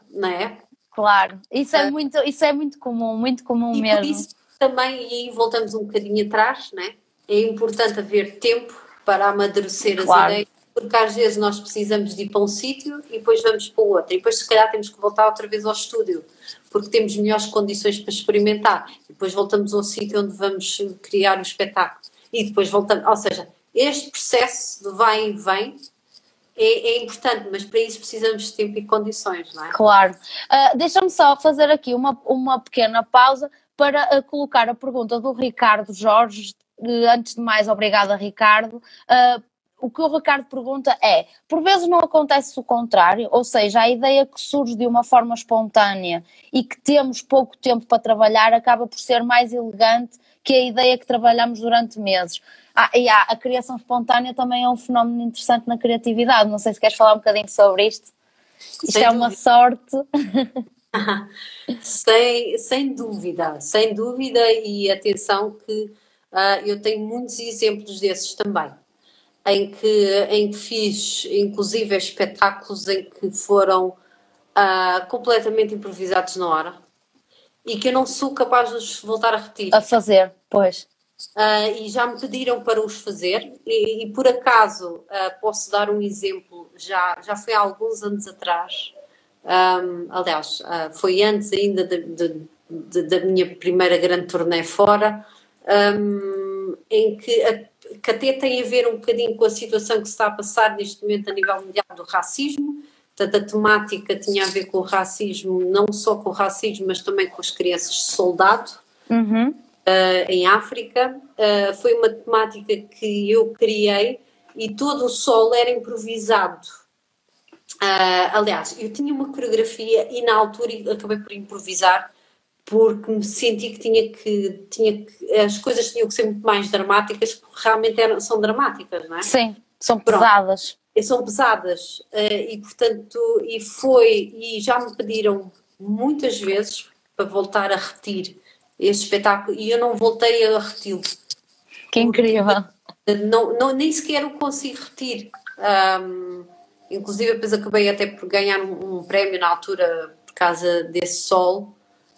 Não é? Claro, isso é muito, isso é muito comum, muito comum e mesmo. Por isso, também, e aí voltamos um bocadinho atrás, né? é importante haver tempo para amadurecer as claro. ideias, porque às vezes nós precisamos de ir para um sítio e depois vamos para o outro, e depois se calhar temos que voltar outra vez ao estúdio, porque temos melhores condições para experimentar, depois voltamos ao sítio onde vamos criar o espetáculo, e depois voltamos, ou seja, este processo de vai e vem é, é, importante, mas para isso precisamos de tempo e condições, não é? Claro. Uh, Deixa-me só fazer aqui uma, uma pequena pausa para uh, colocar a pergunta do Ricardo Jorge. Antes de mais, obrigada, Ricardo. Uh, o que o Ricardo pergunta é: por vezes não acontece o contrário, ou seja, a ideia que surge de uma forma espontânea e que temos pouco tempo para trabalhar acaba por ser mais elegante que a ideia que trabalhamos durante meses. Ah, e ah, a criação espontânea também é um fenómeno interessante na criatividade. Não sei se queres falar um bocadinho sobre isto. Isto Sem é uma sorte. sem, sem dúvida, sem dúvida, e atenção que uh, eu tenho muitos exemplos desses também, em que, em que fiz, inclusive, espetáculos em que foram uh, completamente improvisados na hora e que eu não sou capaz de os voltar a repetir. A fazer, pois. Uh, e já me pediram para os fazer, e, e por acaso uh, posso dar um exemplo, já, já foi há alguns anos atrás, um, aliás, uh, foi antes ainda de, de, de, da minha primeira grande turnê fora, um, em que, a, que até tem a ver um bocadinho com a situação que se está a passar neste momento a nível mundial do racismo, Portanto, a temática tinha a ver com o racismo, não só com o racismo, mas também com as crianças de soldado uhum. uh, em África. Uh, foi uma temática que eu criei e todo o sol era improvisado. Uh, aliás, eu tinha uma coreografia e na altura acabei por improvisar porque me senti que tinha que, tinha que as coisas tinham que ser muito mais dramáticas porque realmente eram, são dramáticas, não é? Sim, são pesadas são pesadas uh, e portanto e foi e já me pediram muitas vezes para voltar a repetir esse espetáculo e eu não voltei a repeti-lo. Que incrível! Não, não, nem sequer o consigo repetir. Um, inclusive depois acabei até por ganhar um, um, prémio na altura por causa desse sol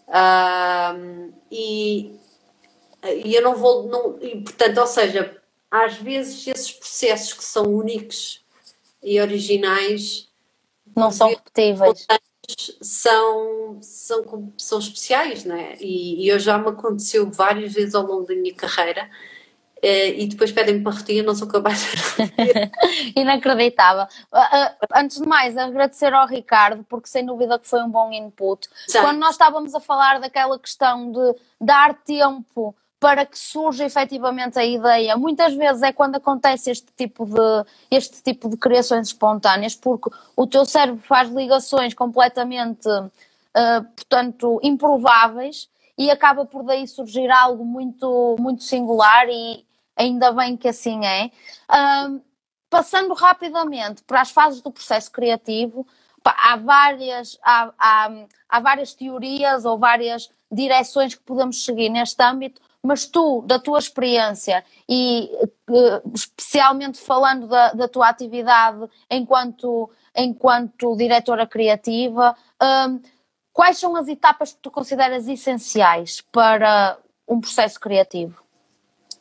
um, e, e eu não vou não, e, portanto, ou seja, às vezes esses processos que são únicos e originais não são repetíveis. São, são, são especiais, não é? E, e eu já me aconteceu várias vezes ao longo da minha carreira e depois pedem-me para retirar, não sou capaz de Inacreditável. Antes de mais, agradecer ao Ricardo, porque sem dúvida que foi um bom input. Quando nós estávamos a falar daquela questão de dar tempo para que surja efetivamente a ideia. Muitas vezes é quando acontece este tipo de, este tipo de criações espontâneas, porque o teu cérebro faz ligações completamente, uh, portanto, improváveis e acaba por daí surgir algo muito, muito singular e ainda bem que assim é. Uh, passando rapidamente para as fases do processo criativo, há várias, há, há, há várias teorias ou várias direções que podemos seguir neste âmbito mas tu, da tua experiência e eh, especialmente falando da, da tua atividade enquanto, enquanto diretora criativa, um, quais são as etapas que tu consideras essenciais para um processo criativo?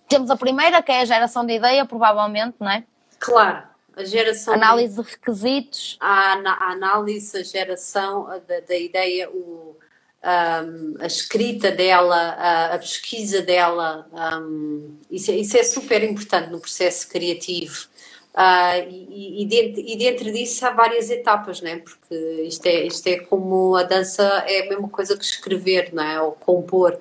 Temos a primeira, que é a geração de ideia, provavelmente, não é? Claro, a geração. Análise de, de requisitos. A, a, análise, a geração da, da ideia, o um, a escrita dela, a, a pesquisa dela, um, isso, é, isso, é super importante no processo criativo. Uh, e, e, dentro, e, dentro, disso há várias etapas, né? porque isto é, isto é como a dança, é a mesma coisa que escrever, não é? ou compor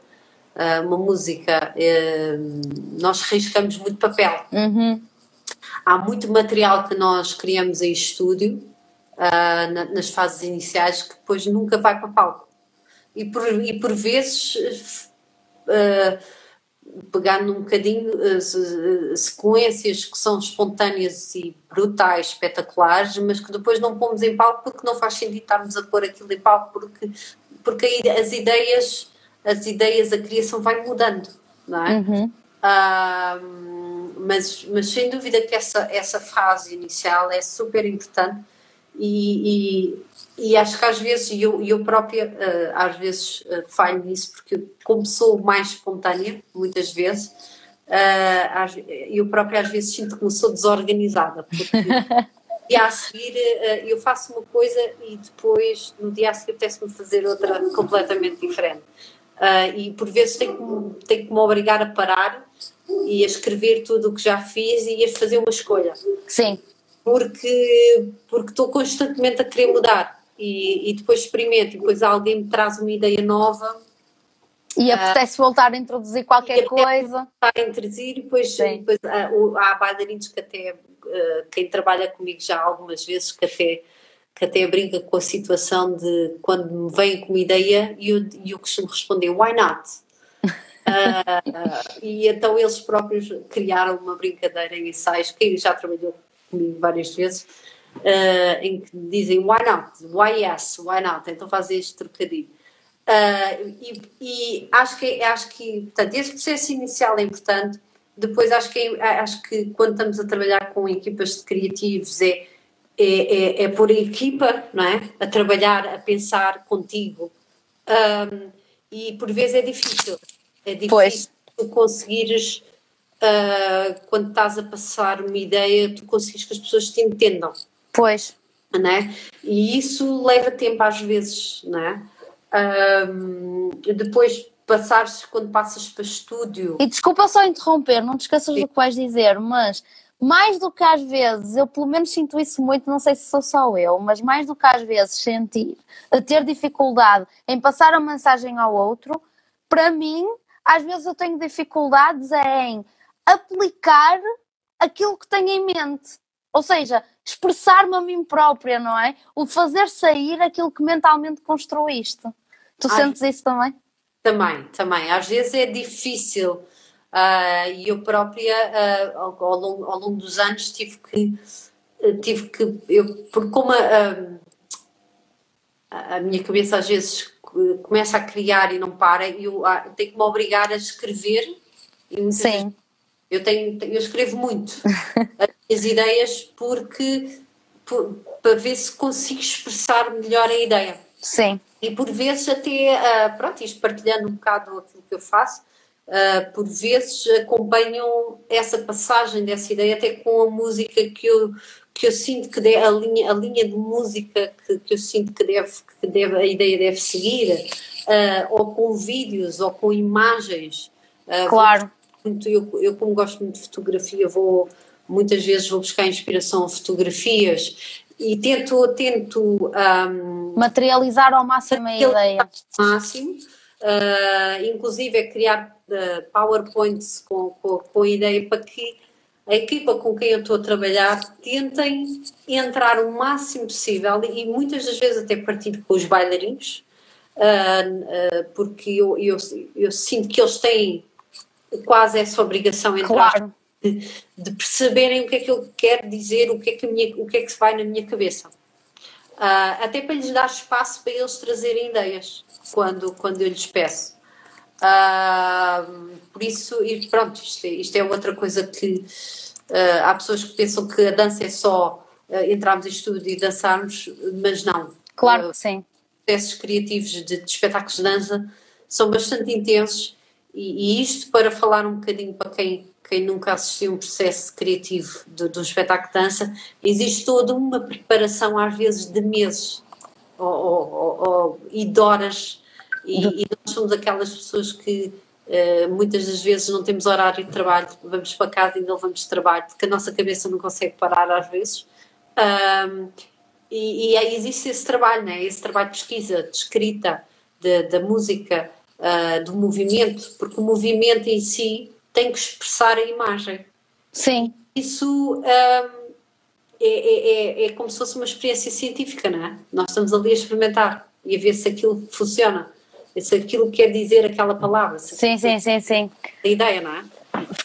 uma música. Uh, nós riscamos muito papel. Uhum. Há muito material que nós criamos em estúdio, ah, na, nas fases iniciais, que depois nunca vai para palco e por, e por vezes uh, pegando um bocadinho uh, sequências que são espontâneas e brutais, espetaculares, mas que depois não pomos em palco porque não faz sentido estarmos a pôr aquilo em palco porque, porque as ideias, as ideias, a criação vai mudando, não é? Uhum. Uh, mas, mas sem dúvida que essa, essa fase inicial é super importante e, e e acho que às vezes, e eu, eu própria uh, às vezes uh, falho nisso, porque como sou mais espontânea, muitas vezes, uh, eu própria às vezes sinto que me sou desorganizada, porque dia a seguir eu faço uma coisa e depois no dia a seguir apetece-me fazer outra completamente diferente. E por vezes tenho que, tenho que me obrigar a parar e a escrever tudo o que já fiz e a fazer uma escolha. Sim. Porque, porque estou constantemente a querer mudar e, e depois experimento e depois alguém me traz uma ideia nova e apetece uh, voltar a introduzir qualquer coisa. A introduzir e depois, depois uh, há bailarinos que até, uh, quem trabalha comigo já algumas vezes, que até, que até brinca com a situação de quando me vem com uma ideia e eu, eu costumo responder, why not? uh, e então eles próprios criaram uma brincadeira em ensaios, quem já trabalhou comigo várias vezes, uh, em que dizem why not, why yes, why not, então fazem este trocadilho. Uh, e, e, acho que acho que portanto, este processo inicial é importante. Depois acho que é, acho que quando estamos a trabalhar com equipas de criativos é é, é, é por equipa, não é? A trabalhar, a pensar contigo. Um, e por vezes é difícil. É difícil pois. tu conseguires, uh, quando estás a passar uma ideia, tu conseguires que as pessoas te entendam. Pois. Não é? E isso leva tempo às vezes, não é? Um, depois passares quando passas para estúdio. E desculpa só interromper, não te esqueças Sim. do que vais dizer, mas mais do que às vezes, eu pelo menos sinto isso muito, não sei se sou só eu, mas mais do que às vezes sentir, ter dificuldade em passar a mensagem ao outro, para mim, às vezes eu tenho dificuldades em aplicar aquilo que tenho em mente. Ou seja, expressar-me a mim própria, não é? O fazer sair aquilo que mentalmente construíste. Tu Ai, sentes isso também? Também, também. Às vezes é difícil Uh, e eu própria, uh, ao, ao, longo, ao, longo, dos anos, tive que. Tive que eu, porque como a, a, a minha cabeça às vezes começa a criar e não para, eu, ah, tenho que me obrigar a escrever. Sim. eu, tenho, eu escrevo muito as ideias porque por, para ver se consigo expressar melhor a ideia. Sim. E por vezes até, uh, pronto, isto partilhando um bocado aquilo que eu faço, Uh, por vezes acompanham essa passagem dessa ideia até com a música que eu, que eu sinto que deve, a linha, a linha de música que, que eu sinto que, deve, que deve, a ideia deve seguir, uh, ou com vídeos, ou com imagens. Uh, claro. Muito, eu, eu, como gosto muito de fotografia, vou muitas vezes vou buscar inspiração em fotografias e tento, tento um, materializar ao máximo a ideia. Ao máximo, inclusive é criar PowerPoints com, com, com a ideia para que a equipa com quem eu estou a trabalhar tentem entrar o máximo possível e muitas das vezes até partir com os bailarinos, uh, uh, porque eu, eu, eu, sinto que eles têm quase essa obrigação claro. de, de, perceberem o que é que eu quero dizer, o que é que, minha, o que, é que se vai na minha cabeça. Uh, até para lhes dar espaço para eles trazerem ideias quando, quando eu lhes peço. Uh, por isso, e pronto, isto é, isto é outra coisa que uh, há pessoas que pensam que a dança é só uh, entrarmos em estúdio e dançarmos, mas não. Claro que sim. Processos criativos de, de, espetáculos de dança são bastante intensos e, e, isto para falar um bocadinho para quem, quem nunca assistiu um processo criativo de, de um espetáculo de dança, existe toda uma preparação às vezes de meses ou, ou, ou, e de horas e, e nós somos aquelas pessoas que uh, muitas das vezes não temos horário de trabalho, vamos para casa e ainda levamos de trabalho, porque a nossa cabeça não consegue parar às vezes. Um, e, e aí existe esse trabalho, né? esse trabalho de pesquisa, de escrita, da música, uh, do movimento, porque o movimento em si tem que expressar a imagem. Sim. Isso um, é, é, é, é, como se fosse uma experiência científica, não é? Nós estamos ali a experimentar e a ver se aquilo funciona se aquilo quer dizer aquela palavra. Sim, sim, sim, sim. A ideia, não é?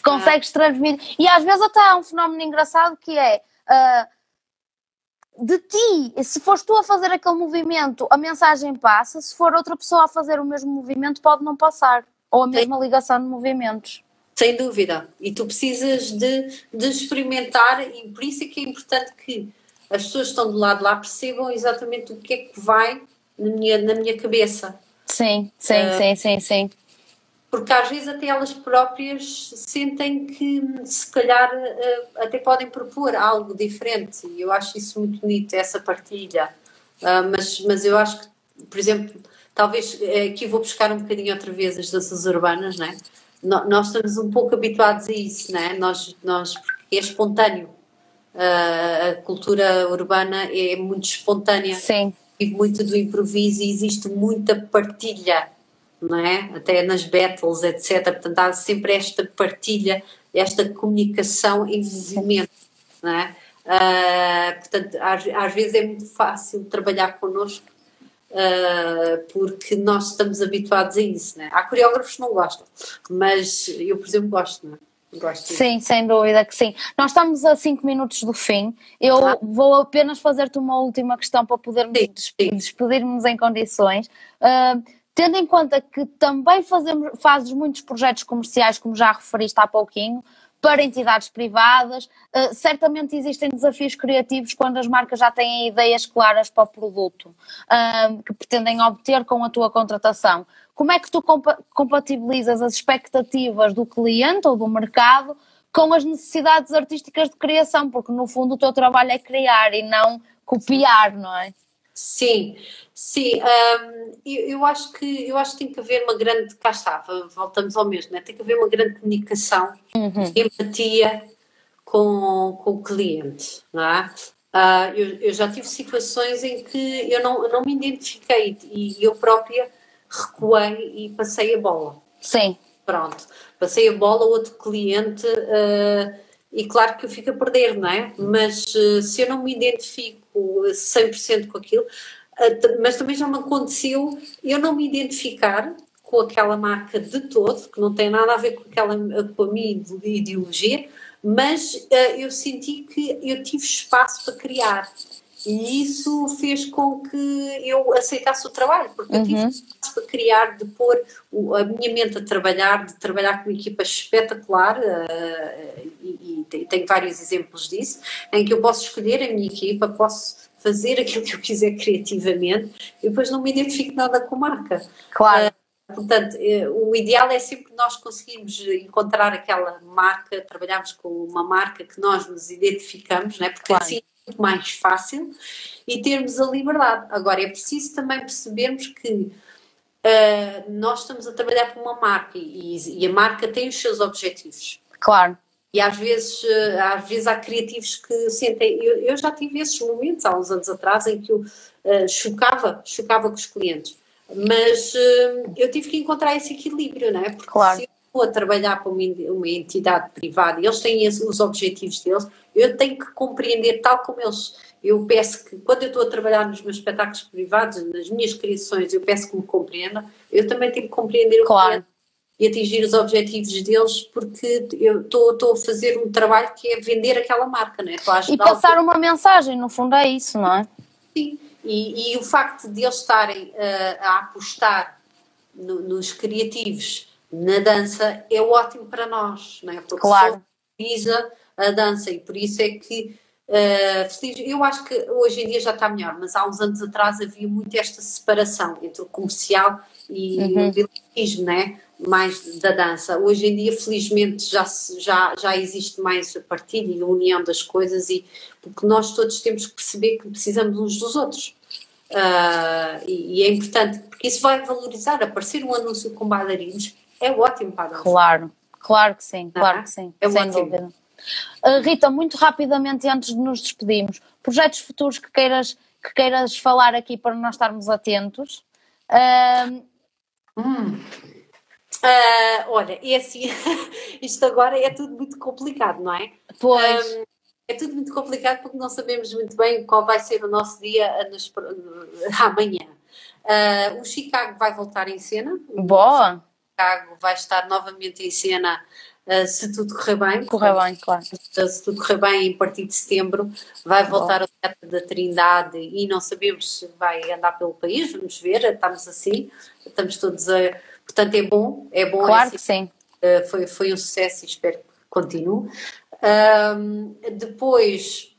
Consegues transmitir. E às vezes até há um fenómeno engraçado que é. Uh, de ti, se fores tu a fazer aquele movimento, a mensagem passa, se for outra pessoa a fazer o mesmo movimento, pode não passar. Ou a mesma ligação de movimentos. Sem dúvida. E tu precisas de, de experimentar, e por isso é que é importante que as pessoas que estão do lado de lá percebam exatamente o que é que vai na minha, na minha cabeça. Sim, sim, uh, sim, sim, sim. Porque às vezes até elas próprias sentem que se calhar uh, até podem propor algo diferente e eu acho isso muito bonito, essa partilha. Uh, mas, mas eu acho que, por exemplo, talvez aqui vou buscar um bocadinho outra vez as danças urbanas, né? nós estamos um pouco habituados a isso, né? nós, nós, porque é espontâneo. Uh, a cultura urbana é muito espontânea. Sim vive muito do improviso e existe muita partilha, não é? Até nas battles, etc. Portanto, há sempre esta partilha, esta comunicação em movimento, não é? Uh, portanto, às, às, vezes é muito fácil trabalhar connosco uh, porque nós estamos habituados a isso, não é? Há coreógrafos que não gostam, mas eu, por exemplo, gosto, não é? Gosto sim, sem dúvida que sim. Nós estamos a 5 minutos do fim. Eu ah. vou apenas fazer-te uma última questão para podermos despedirmos em condições. Uh, tendo em conta que também fazemos, fazes muitos projetos comerciais, como já referiste há pouquinho, para entidades privadas, uh, certamente existem desafios criativos quando as marcas já têm ideias claras para o produto uh, que pretendem obter com a tua contratação. Como é que tu compa compatibilizas as expectativas do cliente ou do mercado com as necessidades artísticas de criação? Porque no fundo o teu trabalho é criar e não copiar, não é? Sim, sim. Um, eu, eu, acho que eu acho que tem que haver uma grande, cá está, voltamos ao mesmo, né? tem que haver uma grande comunicação, uhum. empatia com, com o cliente, não é? Uh, eu, eu, já tive situações em que eu não, eu não me identifiquei e eu própria recuei e passei a bola. Sim. Pronto, passei a bola a outro cliente uh, e claro que eu fico a perder, não é? Mas uh, se eu não me identifico 100% com aquilo, uh, mas também já me aconteceu eu não me identificar com aquela marca de todo, que não tem nada a ver com, aquela, com a minha ideologia, mas eu senti que eu tive espaço para criar. E isso fez com que eu aceitasse o trabalho, porque uhum. eu tive espaço para criar, de pôr a minha mente a trabalhar, de trabalhar com uma equipa espetacular, uh, e, e tenho vários exemplos disso, em que eu posso escolher a minha equipa, posso fazer aquilo que eu quiser criativamente, e depois não me identifico nada com a marca. Claro. Uh, Portanto, eh, o ideal é sempre nós conseguirmos encontrar aquela marca, trabalharmos com uma marca que nós nos identificamos, né? porque claro. assim mais fácil e termos a liberdade. Agora, é preciso também percebermos que uh, nós estamos a trabalhar com uma marca e, e, a marca tem os seus objetivos. Claro. E às vezes, uh, às vezes há criativos que sentem. Eu, eu, já tive esses momentos há uns anos atrás em que eu uh, chocava, chocava com os clientes. Mas eu tive que encontrar esse equilíbrio, não é? Porque claro. Estou a trabalhar para uma, entidade privada e eles têm os objetivos deles, eu tenho que compreender tal como eles. Eu peço que, quando eu estou a trabalhar nos meus espetáculos privados, nas minhas criações, eu peço que me compreenda, eu também tenho que compreender claro. o cliente e atingir os objetivos deles, porque eu estou a fazer um trabalho que é vender aquela marca, não é? e passar uma mensagem, no fundo é isso, não é? Sim, e, e o facto de eles estarem uh, a apostar no, nos criativos, na dança, é ótimo para nós, não é? Porque claro. a dança e por isso é que uh, eu acho que hoje em dia já está melhor, mas há uns anos atrás havia muito esta separação entre o comercial e uhum. o bilinguismo, né? mais da dança. Hoje em dia, felizmente, já, já, já existe mais a partilha e a união das coisas e porque nós todos temos que perceber que precisamos uns dos outros. Uh, e, e, é importante, porque isso vai valorizar. Aparecer um anúncio com bailarinos é ótimo para dança. Claro, claro que sim, claro que sim, é sem ótimo. dúvida. Uh, Rita, muito rapidamente antes de nos despedirmos, projetos futuros que queiras, que queiras falar aqui para nós estarmos atentos. Uh... Hum. Uh, olha, é assim, isto agora é tudo muito complicado, não é? Pois. Um, é tudo muito complicado porque não sabemos muito bem qual vai ser o nosso dia nos, amanhã. Uh, o Chicago vai voltar em cena. Boa! Chicago vai estar novamente em cena Uh, se tudo correr bem. Correr bem, claro. Se tudo correr bem, a partir de setembro vai voltar Bom. ao Teatro da Trindade e não sabemos se vai andar pelo país, vamos ver, estamos assim, estamos todos a. Portanto, é bom, é bom. Claro assim, que sim. Uh, foi, foi um sucesso e espero que continue. Uh, depois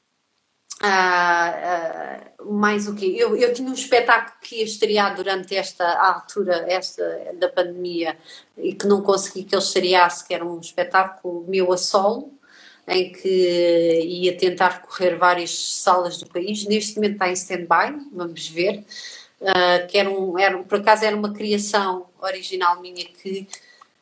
ah, ah, mais o quê? Eu, eu tinha um espetáculo que ia estrear durante esta altura esta, da pandemia e que não consegui que ele estreasse, que era um espetáculo meu a solo, em que ia tentar correr várias salas do país. Neste momento está em stand-by, vamos ver. Uh, que era um, era, por acaso era uma criação original minha que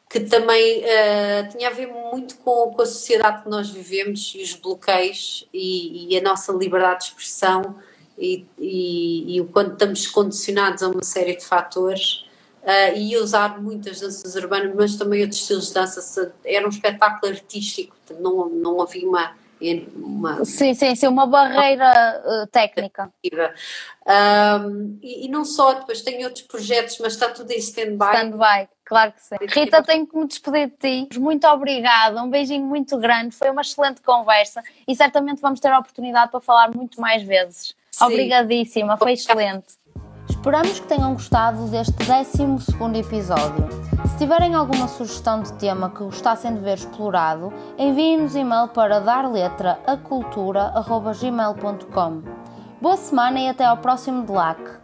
que também uh, tinha a ver muito com, com, a sociedade que nós vivemos e os bloqueios e, e a nossa liberdade de expressão e, e, e, o quanto estamos condicionados a uma série de fatores uh, e usar muitas danças urbanas, mas também outros estilos de dança. Era um espetáculo artístico, não, não havia uma uma... Sim, sim, sim, uma barreira uh, técnica. Um, e, e, não só, depois tenho outros projetos, mas está tudo em stand-by. Stand-by, Claro que sim. Rita, tenho que me despedir de ti. Muito obrigada, um beijinho muito grande. Foi uma excelente conversa e certamente vamos ter a oportunidade para falar muito mais vezes. Sim. Obrigadíssima, foi excelente. Esperamos que tenham gostado deste 12 episódio. Se tiverem alguma sugestão de tema que gostassem de ver explorado, enviem-nos e-mail para darletraacultura.gmail.com Boa semana e até ao próximo DLAC!